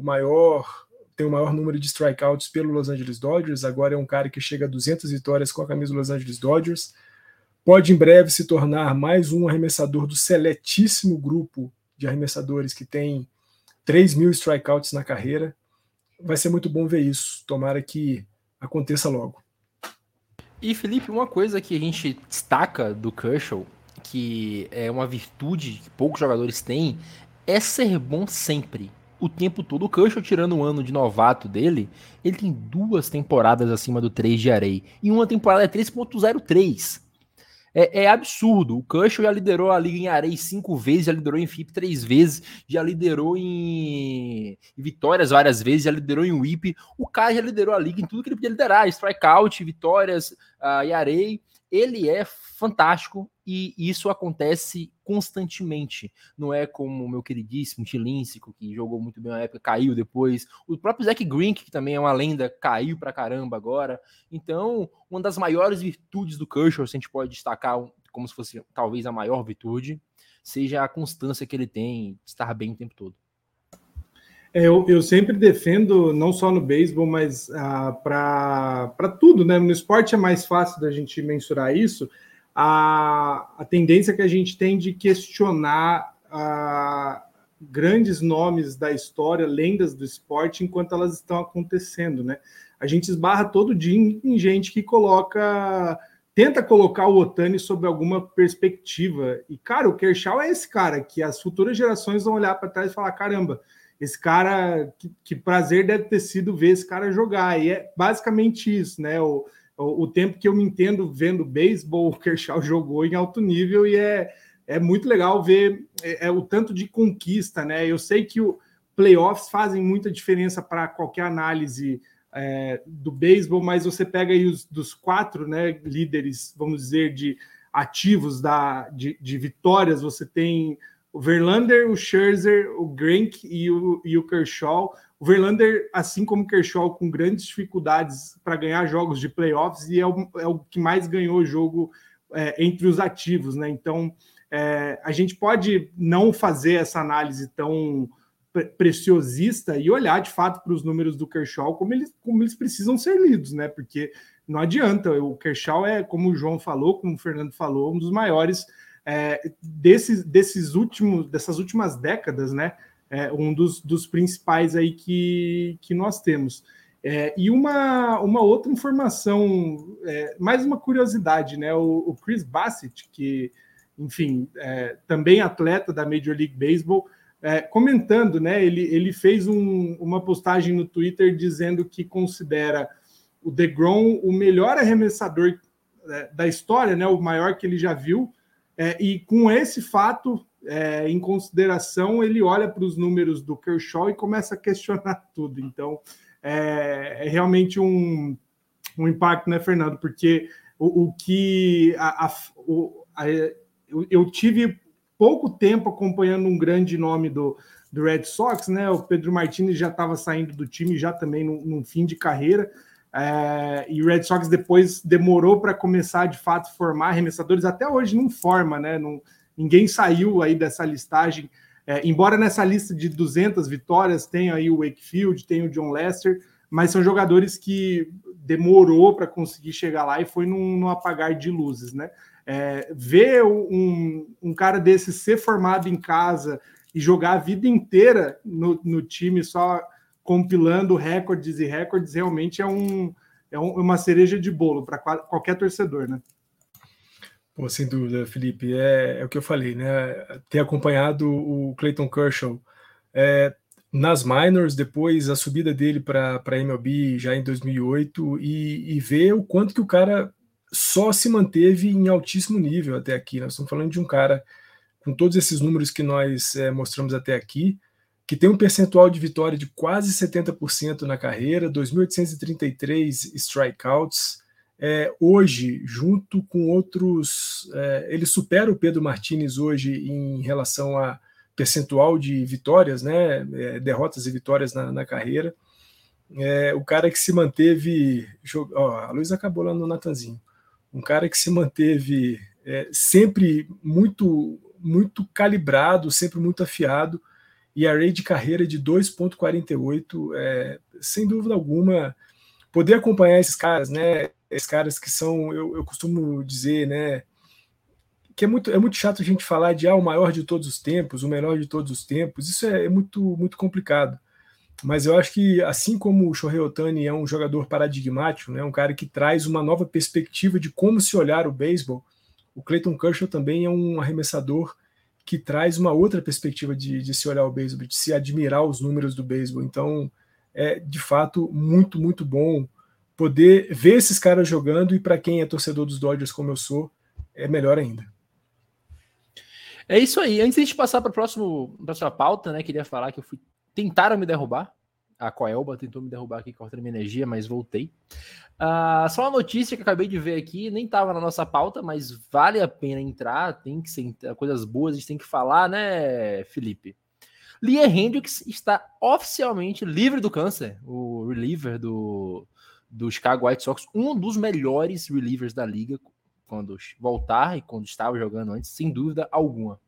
o maior, tem o maior número de strikeouts pelo Los Angeles Dodgers, agora é um cara que chega a 200 vitórias com a camisa do Los Angeles Dodgers. Pode em breve se tornar mais um arremessador do seletíssimo grupo de arremessadores que tem 3 mil strikeouts na carreira. Vai ser muito bom ver isso. Tomara que aconteça logo. E Felipe, uma coisa que a gente destaca do Kershaw que é uma virtude que poucos jogadores têm, é ser bom sempre. O tempo todo. O Kershaw, tirando um ano de novato dele, ele tem duas temporadas acima do 3 de areia. E uma temporada é 3.03. É, é, absurdo. O Kershaw já liderou a liga em areia cinco vezes, já liderou em FIP três vezes, já liderou em, em vitórias várias vezes, já liderou em whip. O cara já liderou a liga em tudo que ele podia liderar: strikeout, vitórias uh, e areia ele é fantástico e isso acontece constantemente. Não é como o meu queridíssimo Tilíncico, que jogou muito bem na época, caiu depois. O próprio Zach Grink, que também é uma lenda, caiu pra caramba agora. Então, uma das maiores virtudes do Kershaw, se a gente pode destacar, como se fosse talvez a maior virtude, seja a constância que ele tem, estar bem o tempo todo. É, eu, eu, sempre defendo, não só no beisebol, mas ah, para tudo, né? No esporte é mais fácil da gente mensurar isso. A, a tendência que a gente tem de questionar ah, grandes nomes da história, lendas do esporte, enquanto elas estão acontecendo, né? A gente esbarra todo dia em, em gente que coloca tenta colocar o Otani sob alguma perspectiva. E, cara, o Kershaw é esse cara que as futuras gerações vão olhar para trás e falar: caramba, esse cara, que, que, prazer deve ter sido ver esse cara jogar. E é basicamente isso, né? O, o, o tempo que eu me entendo vendo beisebol, o Kershaw jogou em alto nível e é, é muito legal ver é, é o tanto de conquista, né? Eu sei que o playoffs fazem muita diferença para qualquer análise é, do beisebol, mas você pega aí os dos quatro né, líderes, vamos dizer, de ativos da, de, de vitórias, você tem o Verlander, o Scherzer, o Grank e o, e o Kershaw. O Verlander, assim como o Kershaw, com grandes dificuldades para ganhar jogos de playoffs e é o, é o que mais ganhou jogo é, entre os ativos, né? Então, é, a gente pode não fazer essa análise tão preciosista e olhar de fato para os números do Kershaw como eles, como eles precisam ser lidos, né? Porque não adianta, o Kershaw é, como o João falou, como o Fernando falou, um dos maiores é, desses, desses últimos, dessas últimas décadas, né? É, um dos, dos principais aí que, que nós temos. É, e uma, uma outra informação, é, mais uma curiosidade, né? O, o Chris Bassett, que, enfim, é, também atleta da Major League Baseball, é, comentando, né? Ele, ele fez um, uma postagem no Twitter dizendo que considera o DeGrom o melhor arremessador da história, né? O maior que ele já viu. É, e com esse fato é, em consideração, ele olha para os números do Kershaw e começa a questionar tudo. Então, é, é realmente um, um impacto, né, Fernando? Porque o, o que a, a, o, a, eu, tive pouco tempo acompanhando um grande nome do, do Red Sox, né? O Pedro Martinez já estava saindo do time, já também no fim de carreira. É, e o Red Sox depois demorou para começar de fato formar arremessadores, até hoje não forma, né? Não, ninguém saiu aí dessa listagem. É, embora nessa lista de 200 vitórias tenha aí o Wakefield, tem o John Lester, mas são jogadores que demorou para conseguir chegar lá e foi num, num apagar de luzes, né? É, ver um, um cara desse ser formado em casa e jogar a vida inteira no, no time só compilando recordes e recordes, realmente é, um, é um, uma cereja de bolo para qualquer torcedor, né? Pô, sem dúvida, Felipe, é, é, o que eu falei, né? Ter acompanhado o Clayton Kershaw é, nas minors, depois a subida dele para a MLB já em 2008 e, e ver o quanto que o cara só se manteve em altíssimo nível até aqui. Nós estamos falando de um cara com todos esses números que nós é, mostramos até aqui, que tem um percentual de vitória de quase 70% na carreira, 2.833 strikeouts. É, hoje, junto com outros, é, ele supera o Pedro Martinez hoje em relação a percentual de vitórias, né, é, derrotas e vitórias na, na carreira. É, o cara que se manteve. Ó, a luz acabou lá no Natanzinho. Um cara que se manteve é, sempre muito, muito calibrado, sempre muito afiado e a rate de carreira de 2.48, é, sem dúvida alguma, poder acompanhar esses caras, né? Esses caras que são, eu, eu costumo dizer, né? Que é muito, é muito chato a gente falar de ah, o maior de todos os tempos, o melhor de todos os tempos. Isso é, é muito, muito complicado. Mas eu acho que, assim como o Shohei Otani é um jogador paradigmático, né, um cara que traz uma nova perspectiva de como se olhar o beisebol, o Clayton Kershaw também é um arremessador que traz uma outra perspectiva de, de se olhar o beisebol, de se admirar os números do beisebol. Então, é de fato muito, muito bom poder ver esses caras jogando e para quem é torcedor dos Dodgers como eu sou, é melhor ainda. É isso aí. Antes de a gente passar para a próxima pauta, né, queria falar que eu fui tentaram me derrubar, a Coelba tentou me derrubar aqui, cortando minha energia, mas voltei. Uh, só uma notícia que acabei de ver aqui, nem estava na nossa pauta, mas vale a pena entrar, tem que ser coisas boas, a gente tem que falar, né, Felipe? Lia Hendricks está oficialmente livre do câncer, o reliever do, do Chicago White Sox, um dos melhores relievers da liga, quando voltar e quando estava jogando antes, sem dúvida alguma.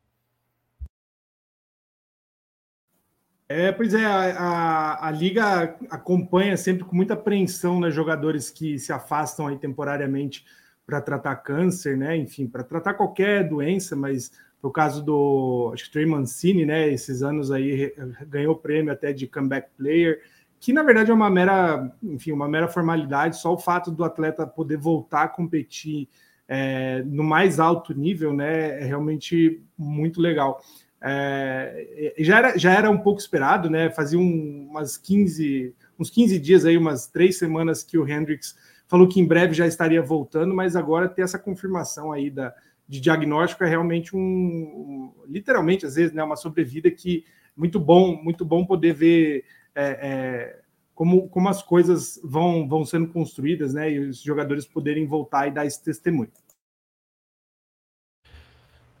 É, pois é, a, a, a, liga acompanha sempre com muita apreensão né, jogadores que se afastam aí temporariamente para tratar câncer, né? Enfim, para tratar qualquer doença, mas no caso do acho que Trey Mancini, né? Esses anos aí ganhou prêmio até de comeback player, que na verdade é uma mera, enfim, uma mera formalidade. Só o fato do atleta poder voltar a competir é, no mais alto nível, né? É realmente muito legal. É, já, era, já era um pouco esperado, né? Fazia um, umas 15, uns 15 dias aí, umas três semanas que o Hendrix falou que em breve já estaria voltando, mas agora ter essa confirmação aí da, de diagnóstico é realmente um, um literalmente, às vezes, né, uma sobrevida que muito bom, muito bom poder ver é, é, como, como as coisas vão, vão sendo construídas, né? E os jogadores poderem voltar e dar esse testemunho.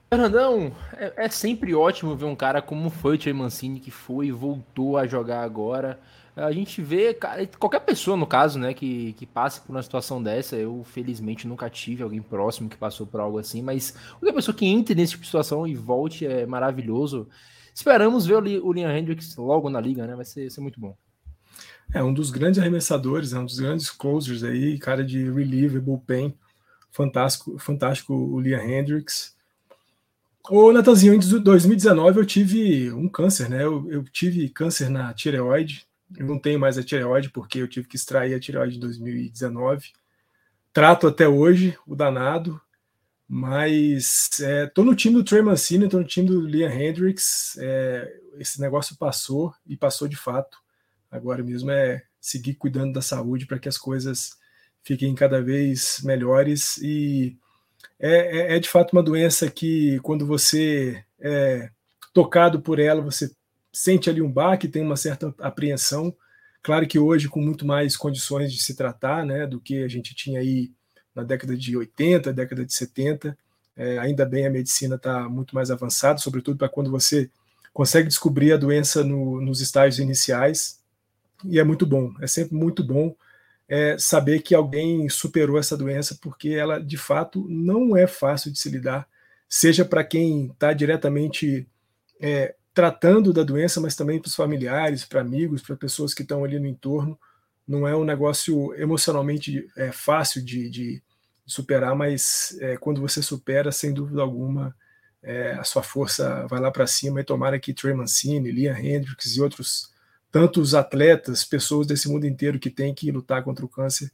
Fernandão, é, é, sempre ótimo ver um cara como foi o Trey Mancini, que foi e voltou a jogar agora. A gente vê, cara, qualquer pessoa, no caso, né, que, que passe por uma situação dessa, eu felizmente nunca tive alguém próximo que passou por algo assim, mas qualquer pessoa que entre nesse tipo de situação e volte é maravilhoso. Esperamos ver o, Liam Hendricks logo na liga, né? Vai ser, ser muito bom. É um dos grandes arremessadores, é um dos grandes closers aí, cara de reliever, bullpen. Fantástico, fantástico o Liam Hendricks. Ô, Natanzinho, em 2019 eu tive um câncer, né? Eu, eu, tive câncer na tireoide. Eu não tenho mais a tireoide porque eu tive que extrair a tireoide em 2019. Trato até hoje o danado, mas é, tô no time do Trey Mancini, tô no time do Liam Hendricks. É, esse negócio passou e passou de fato. Agora mesmo é seguir cuidando da saúde para que as coisas fiquem cada vez melhores e é, é, é, de fato uma doença que, quando você é tocado por ela, você sente ali um baque, tem uma certa apreensão. Claro que hoje, com muito mais condições de se tratar, né, do que a gente tinha aí na década de 80, década de 70, é, ainda bem a medicina está muito mais avançada, sobretudo para quando você consegue descobrir a doença no, nos estágios iniciais, e é muito bom, é sempre muito bom é, saber que alguém superou essa doença, porque ela de fato não é fácil de se lidar, seja para quem está diretamente é, tratando da doença, mas também para os familiares, para amigos, para pessoas que estão ali no entorno. Não é um negócio emocionalmente é, fácil de, de, superar, mas é, quando você supera, sem dúvida alguma, é, a sua força vai lá para cima e tomara que Trey Mancini, Liam Hendricks e outros tantos atletas, pessoas desse mundo inteiro que têm que lutar contra o câncer,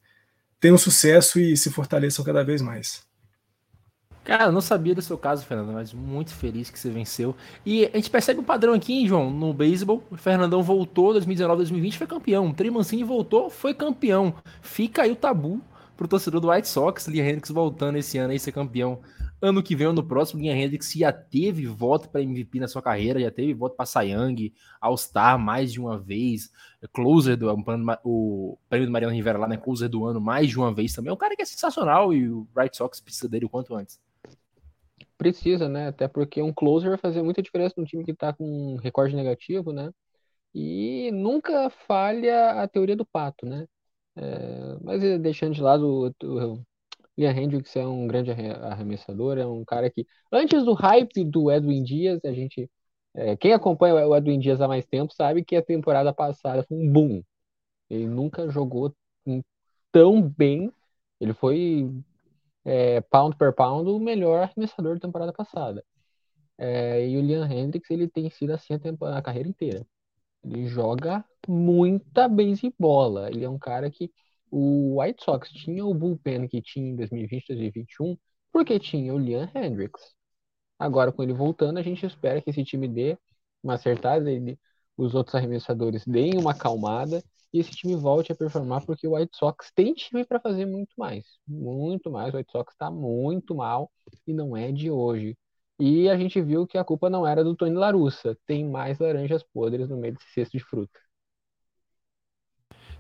tenham sucesso e se fortaleçam cada vez mais. Cara, não sabia do seu caso, Fernando, mas muito feliz que você venceu. E a gente percebe um padrão aqui, hein, João, no beisebol. O Fernandão voltou 2019, 2020, foi campeão. O Trey Mancini voltou, foi campeão. Fica aí o tabu pro torcedor do White Sox, Liam Hendricks voltando esse ano aí ser campeão Ano que vem, ano próximo, Liam Hendricks já teve voto para MVP na sua carreira, já teve voto para Young, All-Star mais de uma vez, closer do o prêmio do Mariano Rivera lá, né? Closer do ano mais de uma vez também. É um cara que é sensacional e o White Sox precisa dele o quanto antes. Precisa, né? Até porque um closer vai fazer muita diferença no time que tá com recorde negativo, né? E nunca falha a teoria do pato, né? É, mas deixando de lado o, Liam Hendricks é um grande arremessador, é um cara que, antes do hype do Edwin Dias, a gente. É, quem acompanha o Edwin Dias há mais tempo sabe que a temporada passada foi um boom. Ele nunca jogou tão bem. Ele foi é, pound per pound o melhor arremessador da temporada passada. É, e o Liam Hendricks ele tem sido assim a, a carreira inteira. Ele joga muita bola. Ele é um cara que o White Sox tinha o bullpen que tinha em 2020, 2021, porque tinha o Liam Hendricks. Agora, com ele voltando, a gente espera que esse time dê uma acertada, ele, os outros arremessadores deem uma acalmada e esse time volte a performar, porque o White Sox tem time para fazer muito mais. Muito mais. O White Sox está muito mal e não é de hoje. E a gente viu que a culpa não era do Tony Larussa. Tem mais laranjas podres no meio desse cesto de fruta.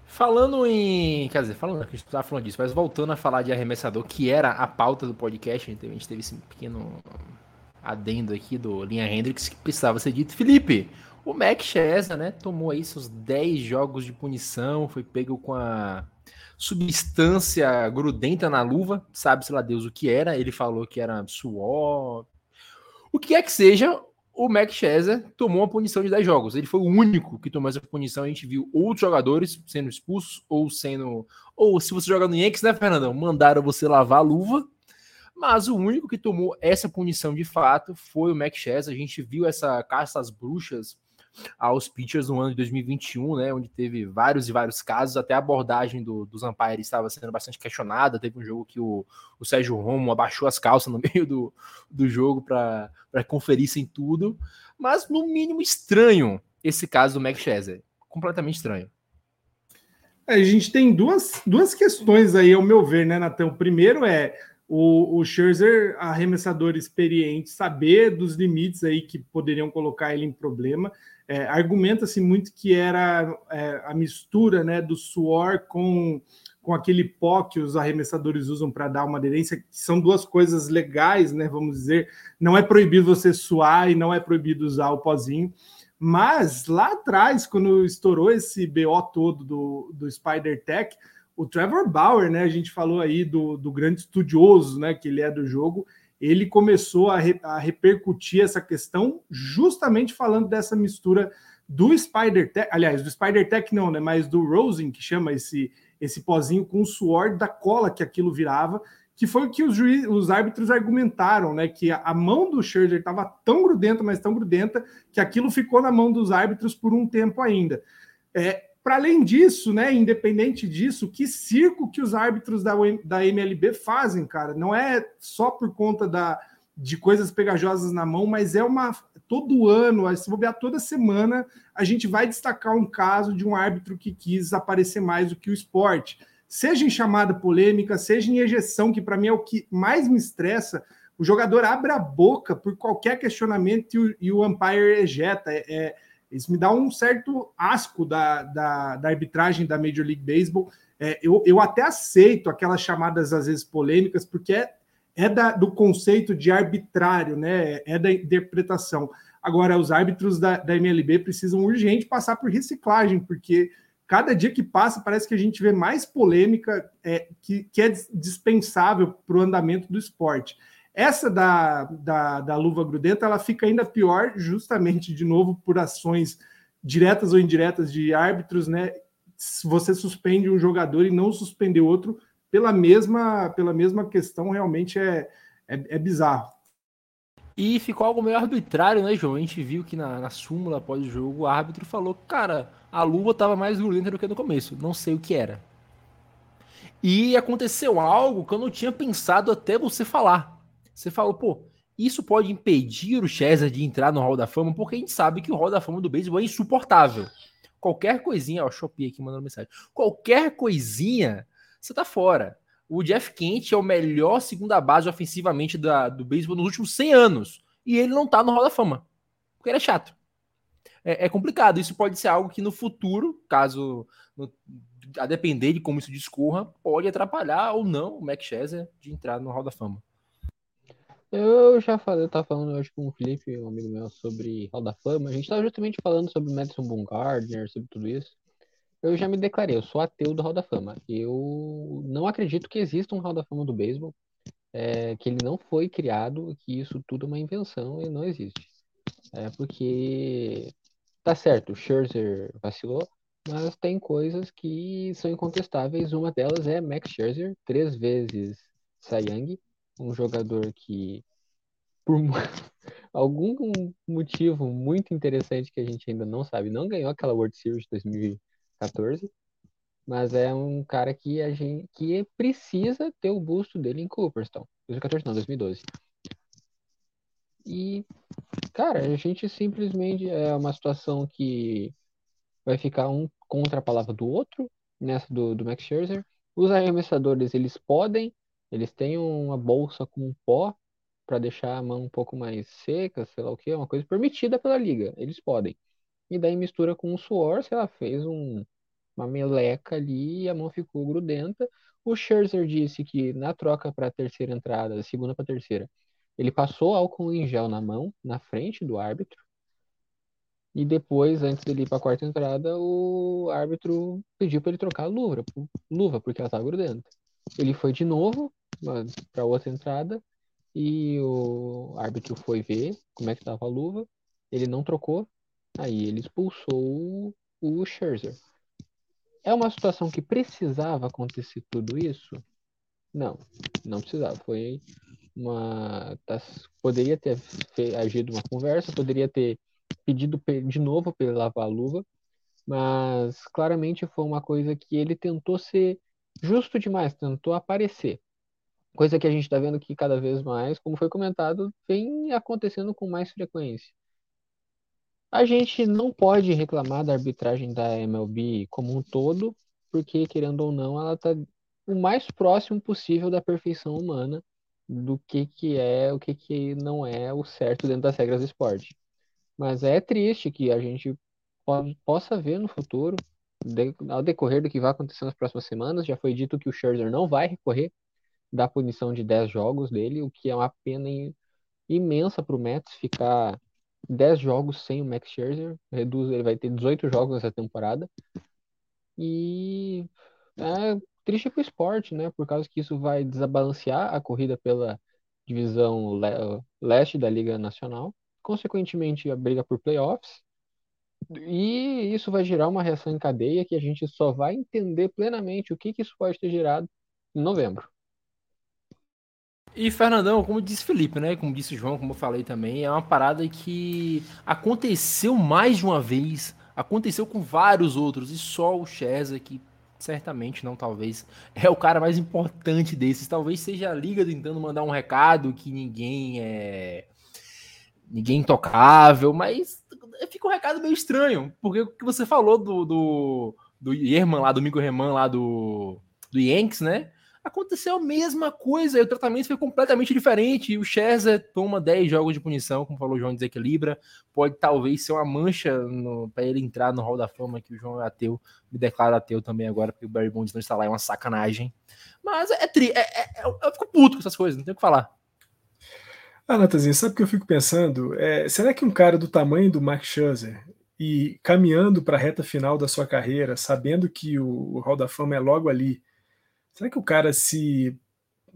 Falando em. Quer dizer, falando, a gente estava falando disso, mas voltando a falar de arremessador, que era a pauta do podcast, a gente teve esse pequeno adendo aqui do Linha Hendrix que precisava ser dito. Felipe, o Max Chesa, né, tomou aí seus 10 jogos de punição, foi pego com a substância grudenta na luva, sabe-se lá Deus o que era. Ele falou que era suor. O que é que seja, o Max Scherzer tomou uma punição de 10 jogos. Ele foi o único que tomou essa punição. A gente viu outros jogadores sendo expulsos ou sendo. Ou se você joga no Yankees, né, Fernandão? Mandaram você lavar a luva. Mas o único que tomou essa punição de fato foi o Max Scherzer. A gente viu essa caça às bruxas aos pitchers no ano de 2021, né, onde teve vários e vários casos, até a abordagem do, dos umpires estava sendo bastante questionada. Teve um jogo que o, o Sérgio Romo abaixou as calças no meio do, do jogo para conferissem tudo, mas no mínimo estranho esse caso do Max Scherzer, completamente estranho. É, a gente tem duas, duas questões aí, ao meu ver, né, Natan? O primeiro é o, o Scherzer, arremessador experiente, saber dos limites aí que poderiam colocar ele em problema. É, Argumenta-se muito que era é, a mistura né, do suor com, com aquele pó que os arremessadores usam para dar uma aderência, que são duas coisas legais, né? Vamos dizer, não é proibido você suar e não é proibido usar o pozinho. Mas lá atrás, quando estourou esse BO todo do, do Spider Tech, o Trevor Bauer, né? A gente falou aí do, do grande estudioso, né? Que ele é do jogo ele começou a, re, a repercutir essa questão justamente falando dessa mistura do Spider Tech, aliás, do Spider Tech não, né, mas do Rosin, que chama esse, esse pozinho com o suor da cola que aquilo virava, que foi o que os, juiz, os árbitros argumentaram, né, que a, a mão do Scherzer estava tão grudenta, mas tão grudenta, que aquilo ficou na mão dos árbitros por um tempo ainda. É, para além disso, né, independente disso, que circo que os árbitros da, da MLB fazem, cara, não é só por conta da, de coisas pegajosas na mão, mas é uma todo ano, se bobear toda semana, a gente vai destacar um caso de um árbitro que quis aparecer mais do que o esporte. Seja em chamada polêmica, seja em ejeção, que para mim é o que mais me estressa. O jogador abre a boca por qualquer questionamento e o, e o umpire ejeta. É, é isso me dá um certo asco da, da, da arbitragem da Major League Baseball. É, eu, eu até aceito aquelas chamadas, às vezes, polêmicas, porque é, é da, do conceito de arbitrário, né? É da interpretação. Agora, os árbitros da, da MLB precisam urgente passar por reciclagem, porque cada dia que passa parece que a gente vê mais polêmica é, que, que é dispensável para o andamento do esporte. Essa da, da, da luva grudenta ela fica ainda pior, justamente de novo por ações diretas ou indiretas de árbitros, né? Você suspende um jogador e não suspender outro pela mesma pela mesma questão, realmente é, é, é bizarro. E ficou algo meio arbitrário, né, João? A gente viu que na, na súmula após o jogo, o árbitro falou: cara, a luva estava mais grudenta do que no começo. Não sei o que era. E aconteceu algo que eu não tinha pensado até você falar. Você falou, pô, isso pode impedir o Chester de entrar no Hall da Fama, porque a gente sabe que o Hall da Fama do beisebol é insuportável. Qualquer coisinha, ó, o Shopee aqui mandando mensagem. Qualquer coisinha, você tá fora. O Jeff Kent é o melhor segunda base ofensivamente da, do beisebol nos últimos 100 anos. E ele não tá no Hall da Fama. Porque ele é chato. É, é complicado. Isso pode ser algo que no futuro, caso no, a depender de como isso discorra, pode atrapalhar ou não o Max Scherzer de entrar no Hall da Fama. Eu já falei, eu tava falando hoje com o Felipe, um amigo meu, sobre Hall da Fama. A gente tava justamente falando sobre Madison Bumgarner, sobre tudo isso. Eu já me declarei, eu sou ateu do Hall da Fama. Eu não acredito que exista um Hall da Fama do beisebol, é, que ele não foi criado, que isso tudo é uma invenção e não existe. É porque tá certo, o Scherzer vacilou, mas tem coisas que são incontestáveis. Uma delas é Max Scherzer, três vezes Cy Young, um jogador que, por algum motivo muito interessante que a gente ainda não sabe, não ganhou aquela World Series de 2014, mas é um cara que a gente que precisa ter o busto dele em Cooperstown. 2014 não, 2012. E, cara, a gente simplesmente é uma situação que vai ficar um contra a palavra do outro, nessa do, do Max Scherzer. Os arremessadores, eles podem eles têm uma bolsa com pó para deixar a mão um pouco mais seca, sei lá o que, uma coisa permitida pela liga. Eles podem. E daí mistura com o suor, sei lá, fez um, uma meleca ali e a mão ficou grudenta. O Scherzer disse que na troca para a terceira entrada, segunda para terceira, ele passou álcool em gel na mão, na frente do árbitro. E depois, antes dele ir para a quarta entrada, o árbitro pediu para ele trocar a luva, luva porque ela estava grudenta. Ele foi de novo para outra entrada e o árbitro foi ver como é que estava a luva. Ele não trocou, aí ele expulsou o Scherzer. É uma situação que precisava acontecer tudo isso? Não, não precisava. Foi uma. Tá, poderia ter agido uma conversa, poderia ter pedido de novo para ele lavar a luva, mas claramente foi uma coisa que ele tentou ser justo demais, tentou aparecer. Coisa que a gente está vendo que cada vez mais, como foi comentado, vem acontecendo com mais frequência. A gente não pode reclamar da arbitragem da MLB como um todo, porque, querendo ou não, ela está o mais próximo possível da perfeição humana do que, que é o que, que não é o certo dentro das regras do esporte. Mas é triste que a gente possa ver no futuro, ao decorrer do que vai acontecer nas próximas semanas, já foi dito que o Scherzer não vai recorrer da punição de 10 jogos dele, o que é uma pena imensa para o Mets ficar 10 jogos sem o Max Scherzer, reduz, ele vai ter 18 jogos nessa temporada. E é triste para o esporte, né? Por causa que isso vai desabalancear a corrida pela divisão le leste da Liga Nacional, consequentemente a briga por playoffs. E isso vai gerar uma reação em cadeia que a gente só vai entender plenamente o que, que isso pode ter gerado em novembro. E Fernandão, como disse Felipe, né? Como disse João, como eu falei também, é uma parada que aconteceu mais de uma vez, aconteceu com vários outros, e só o Chesa que certamente não, talvez, é o cara mais importante desses. Talvez seja a liga tentando mandar um recado que ninguém é. ninguém intocável, mas fica um recado meio estranho, porque o que você falou do, do, do Yerman lá, do Migo Reman lá do, do Yankees, né? Aconteceu a mesma coisa, e o tratamento foi completamente diferente. O Scherzer toma 10 jogos de punição, como falou o João Desequilibra. Pode talvez ser uma mancha para ele entrar no Hall da Fama, que o João é ateu, me declara ateu também agora, porque o Barry Bonds não está lá, é uma sacanagem. Mas é tri, é, é, é, eu fico puto com essas coisas, não tem o que falar. Ah, Natazinha, sabe o que eu fico pensando? É, será que um cara do tamanho do Mark Scherzer e caminhando para a reta final da sua carreira, sabendo que o, o Hall da Fama é logo ali, Será que o cara se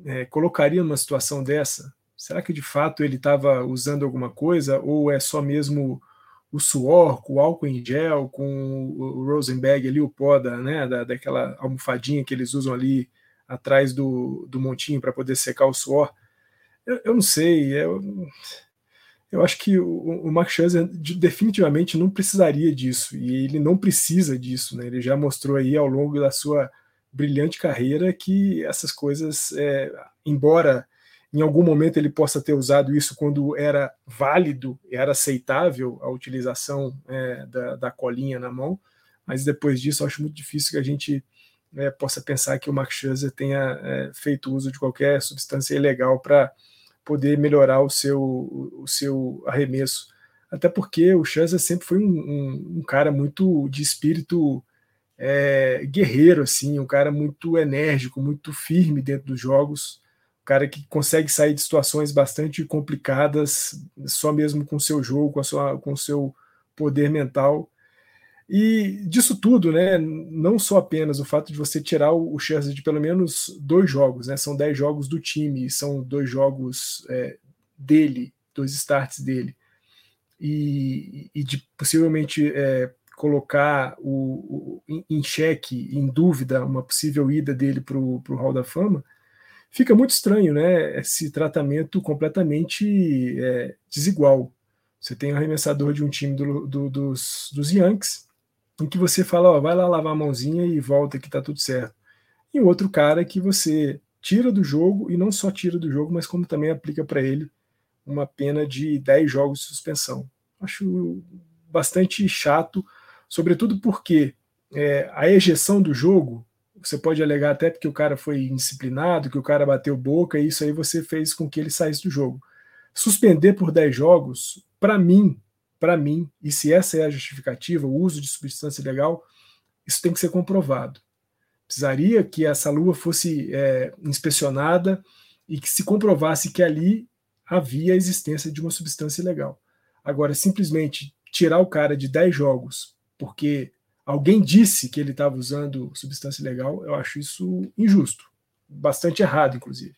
é, colocaria numa situação dessa? Será que de fato ele estava usando alguma coisa ou é só mesmo o suor, com o álcool em gel, com o Rosenberg ali, o pó da, né, da, daquela almofadinha que eles usam ali atrás do, do montinho para poder secar o suor? Eu, eu não sei, eu, eu acho que o, o Mark Scherzer definitivamente não precisaria disso, e ele não precisa disso, né? ele já mostrou aí ao longo da sua brilhante carreira que essas coisas, é, embora em algum momento ele possa ter usado isso quando era válido, era aceitável a utilização é, da, da, colinha na mão, mas depois disso acho muito difícil que a gente é, possa pensar que o Mark Scherzer tenha é, feito uso de qualquer substância ilegal para poder melhorar o seu, o seu arremesso. Até porque o Scherzer sempre foi um, um, um cara muito de espírito é, guerreiro, assim, um cara muito enérgico, muito firme dentro dos jogos, um cara que consegue sair de situações bastante complicadas só mesmo com seu jogo, com, a sua, com seu poder mental. E disso tudo, né, não só apenas o fato de você tirar o Scherzer de pelo menos dois jogos, né, são dez jogos do time, são dois jogos é, dele, dois starts dele, e, e de possivelmente é, colocar o, o, em xeque, em dúvida, uma possível ida dele para o Hall da Fama, fica muito estranho, né? Esse tratamento completamente é, desigual. Você tem um arremessador de um time do, do, dos, dos Yankees, em que você fala, ó, vai lá lavar a mãozinha e volta que tá tudo certo. E outro cara que você tira do jogo, e não só tira do jogo, mas como também aplica para ele uma pena de 10 jogos de suspensão. Acho bastante chato sobretudo porque é, a ejeção do jogo, você pode alegar até porque o cara foi indisciplinado, que o cara bateu boca, e isso aí você fez com que ele saísse do jogo. Suspender por 10 jogos, para mim, para mim, e se essa é a justificativa, o uso de substância ilegal, isso tem que ser comprovado. Precisaria que essa lua fosse é, inspecionada e que se comprovasse que ali havia a existência de uma substância ilegal. Agora, simplesmente tirar o cara de 10 jogos porque alguém disse que ele estava usando substância ilegal, eu acho isso injusto. Bastante errado, inclusive.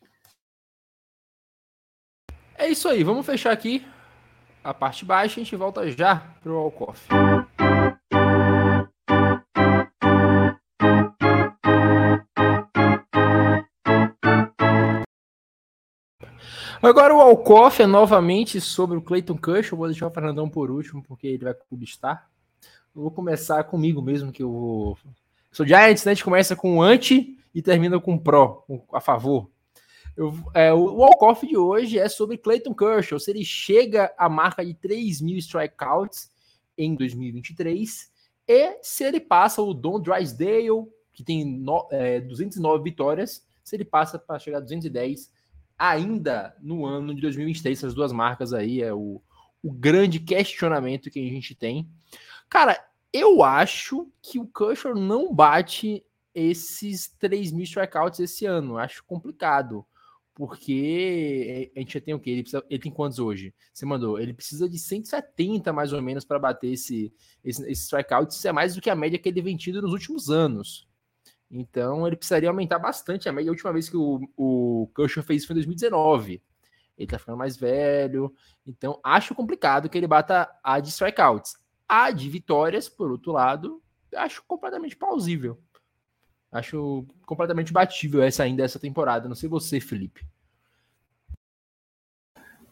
É isso aí, vamos fechar aqui a parte baixa e a gente volta já para o Alcoff. Agora o Alcoff é novamente sobre o Clayton Kershaw. Vou deixar o Fernandão por último, porque ele vai cubistar. Eu vou começar comigo mesmo, que eu vou. Sou Giants, né? A gente começa com anti e termina com pró, a favor. Eu, é, o walk-off de hoje é sobre Clayton Kershaw. Se ele chega à marca de 3 mil strikeouts em 2023 e se ele passa o Don Drysdale, que tem no, é, 209 vitórias, se ele passa para chegar a 210 ainda no ano de 2023. Essas duas marcas aí é o, o grande questionamento que a gente tem. Cara, eu acho que o Kershaw não bate esses 3 mil strikeouts esse ano. Acho complicado. Porque a gente já tem o quê? Ele, precisa, ele tem quantos hoje? Você mandou. Ele precisa de 170 mais ou menos para bater esse, esse, esse strikeout. Isso é mais do que a média que ele vem tido nos últimos anos. Então ele precisaria aumentar bastante a média. A última vez que o, o Kershaw fez isso foi em 2019. Ele tá ficando mais velho. Então acho complicado que ele bata a de strikeouts. A de vitórias, por outro lado, acho completamente plausível. Acho completamente batível essa ainda essa temporada. Não sei você, Felipe.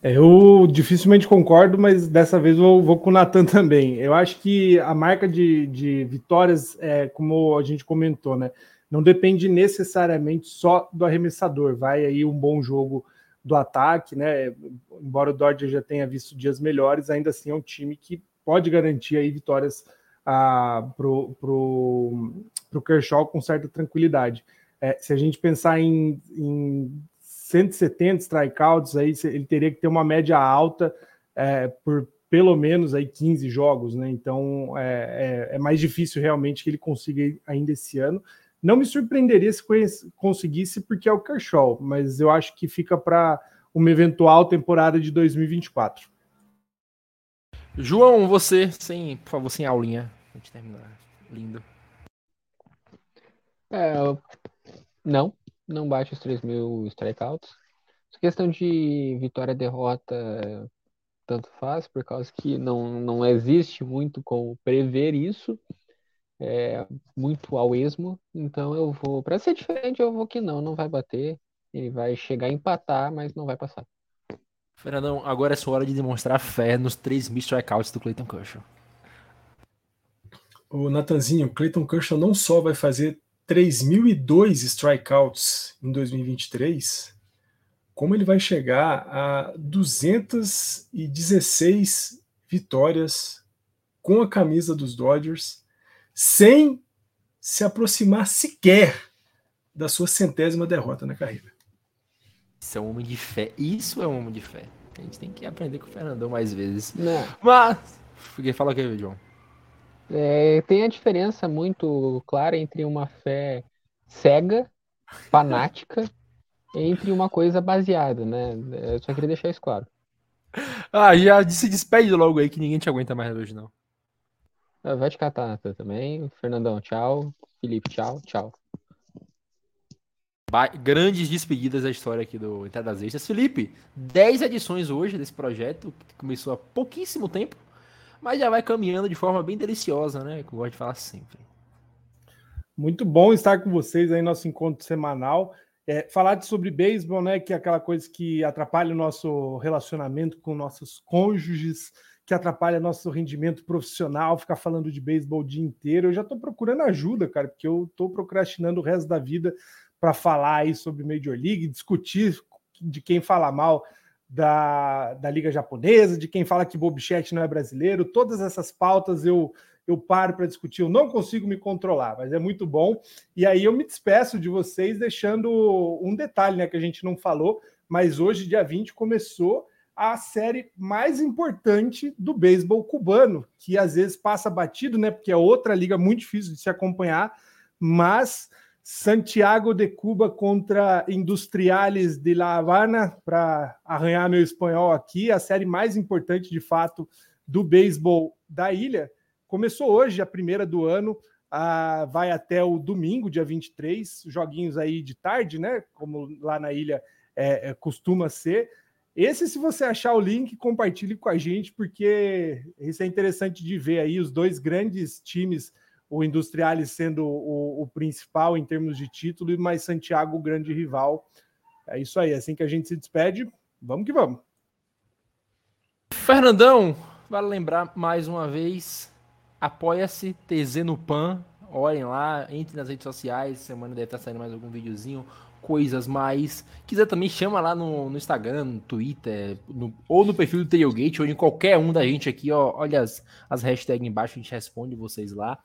É, eu dificilmente concordo, mas dessa vez eu vou com o Natan também. Eu acho que a marca de, de vitórias, é, como a gente comentou, né? Não depende necessariamente só do arremessador. Vai aí um bom jogo do ataque, né? Embora o Dodger já tenha visto dias melhores, ainda assim é um time que pode garantir aí vitórias ah, pro, pro Kershaw com certa tranquilidade. É, se a gente pensar em, em 170 strikeouts, aí ele teria que ter uma média alta é, por pelo menos aí 15 jogos, né? Então é, é, é, mais difícil realmente que ele consiga ainda esse ano. Não me surpreenderia se conseguisse, porque é o Kershaw, mas eu acho que fica para uma eventual temporada de 2024. João, você, sem, por favor, sem aulinha, a gente terminar. Lindo. É, não, não bate os 3 mil strikeouts. Questão de vitória derrota, tanto faz, por causa que não, não existe muito como prever isso. É muito ao esmo. Então eu vou, para ser diferente, eu vou que não, não vai bater. Ele vai chegar a empatar, mas não vai passar. Fernandão, agora é sua hora de demonstrar fé nos 3 mil strikeouts do Clayton Kershaw. O Natanzinho, Clayton Kershaw não só vai fazer 3.002 strikeouts em 2023, como ele vai chegar a 216 vitórias com a camisa dos Dodgers, sem se aproximar sequer da sua centésima derrota na carreira. Isso é um homem de fé. Isso é um homem de fé. A gente tem que aprender com o Fernandão mais vezes. Não. Mas. Fala o que, John? É, tem a diferença muito clara entre uma fé cega, fanática, entre uma coisa baseada, né? Eu só queria deixar isso claro. Ah, já se despede logo aí que ninguém te aguenta mais hoje, não. Vai te catar, também. Fernandão, tchau. Felipe, tchau, tchau grandes despedidas da história aqui do Entradas Extras. Felipe, 10 edições hoje desse projeto, que começou há pouquíssimo tempo, mas já vai caminhando de forma bem deliciosa, né? Como eu gosto de falar sempre. Muito bom estar com vocês aí no nosso encontro semanal. É, falar sobre beisebol, né? Que é aquela coisa que atrapalha o nosso relacionamento com nossos cônjuges, que atrapalha nosso rendimento profissional, ficar falando de beisebol o dia inteiro. Eu já estou procurando ajuda, cara, porque eu estou procrastinando o resto da vida para falar aí sobre Major League, discutir de quem fala mal da, da Liga Japonesa, de quem fala que Bobchet não é brasileiro, todas essas pautas eu eu paro para discutir, eu não consigo me controlar, mas é muito bom. E aí eu me despeço de vocês deixando um detalhe, né, que a gente não falou, mas hoje, dia 20, começou a série mais importante do beisebol cubano, que às vezes passa batido, né, porque é outra liga muito difícil de se acompanhar, mas Santiago de Cuba contra Industriales de La Habana, para arranhar meu espanhol aqui, a série mais importante de fato do beisebol da ilha. Começou hoje, a primeira do ano, ah, vai até o domingo, dia 23, joguinhos aí de tarde, né? Como lá na ilha é, é, costuma ser. Esse, se você achar o link, compartilhe com a gente, porque isso é interessante de ver aí os dois grandes times, o Industriales sendo o, o principal em termos de título, e mais Santiago o grande rival. É isso aí, assim que a gente se despede, vamos que vamos. Fernandão, vale lembrar mais uma vez, apoia-se TZ no PAN, olhem lá, entre nas redes sociais, semana deve estar saindo mais algum videozinho, coisas mais. Quiser também chama lá no, no Instagram, no Twitter, no, ou no perfil do Tailgate, ou em qualquer um da gente aqui, ó. Olha as, as hashtags embaixo, a gente responde vocês lá.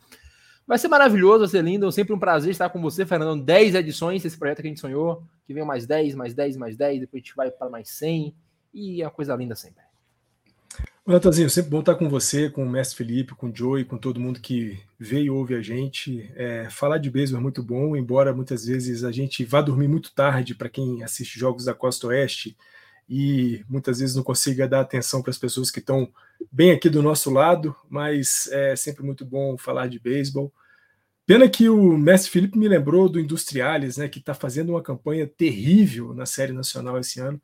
Vai ser maravilhoso, vai ser lindo. Sempre um prazer estar com você, Fernando. 10 edições desse projeto que a gente sonhou. Que vem mais 10, mais 10, mais 10. Depois a gente vai para mais 100. E é uma coisa linda sempre. Natanzinho, sempre bom estar com você, com o Mestre Felipe, com o Joey, com todo mundo que vê e ouve a gente. É, falar de beisebol é muito bom, embora muitas vezes a gente vá dormir muito tarde para quem assiste jogos da Costa Oeste e muitas vezes não consiga dar atenção para as pessoas que estão bem aqui do nosso lado, mas é sempre muito bom falar de beisebol. Pena que o Mestre Felipe me lembrou do Industriales, né, que está fazendo uma campanha terrível na Série Nacional esse ano.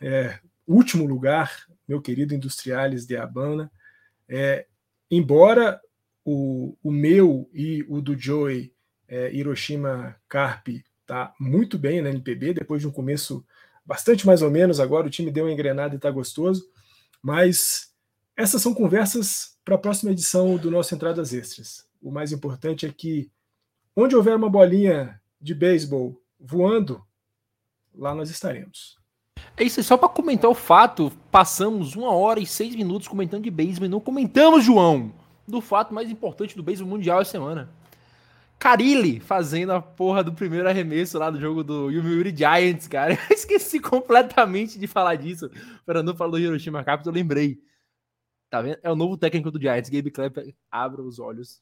É, último lugar, meu querido Industriales de Habana. É, embora o, o meu e o do Joey é, Hiroshima Carp tá muito bem na NPB, depois de um começo bastante mais ou menos, agora o time deu uma engrenada e está gostoso, mas essas são conversas para a próxima edição do nosso Entradas Extras. O mais importante é que onde houver uma bolinha de beisebol voando, lá nós estaremos. É isso, só para comentar o fato, passamos uma hora e seis minutos comentando de beisebol e não comentamos, João, do fato mais importante do beisebol mundial essa semana. Carilli fazendo a porra do primeiro arremesso lá do jogo do Yomiuri Giants, cara. Eu esqueci completamente de falar disso. O Fernando falou do Hiroshima Capital, eu lembrei. Tá vendo? É o novo técnico do Giants, Gabe Klepper. Abra os olhos.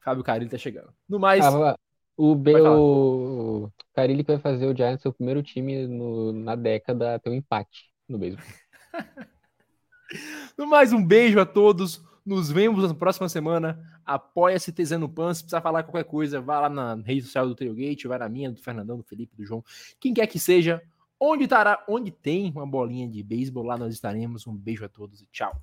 Fábio Carilli tá chegando. No mais... Ah, o, B, o Carilli vai fazer o Giants o primeiro time no, na década ter um empate no beisebol. no mais, um beijo a todos. Nos vemos na próxima semana. Apoia-se TZ no Pan. Se precisar falar qualquer coisa, vá lá na rede social do Tailgate, vai na minha, do Fernandão, do Felipe, do João. Quem quer que seja, onde, tará, onde tem uma bolinha de beisebol, lá nós estaremos. Um beijo a todos e tchau.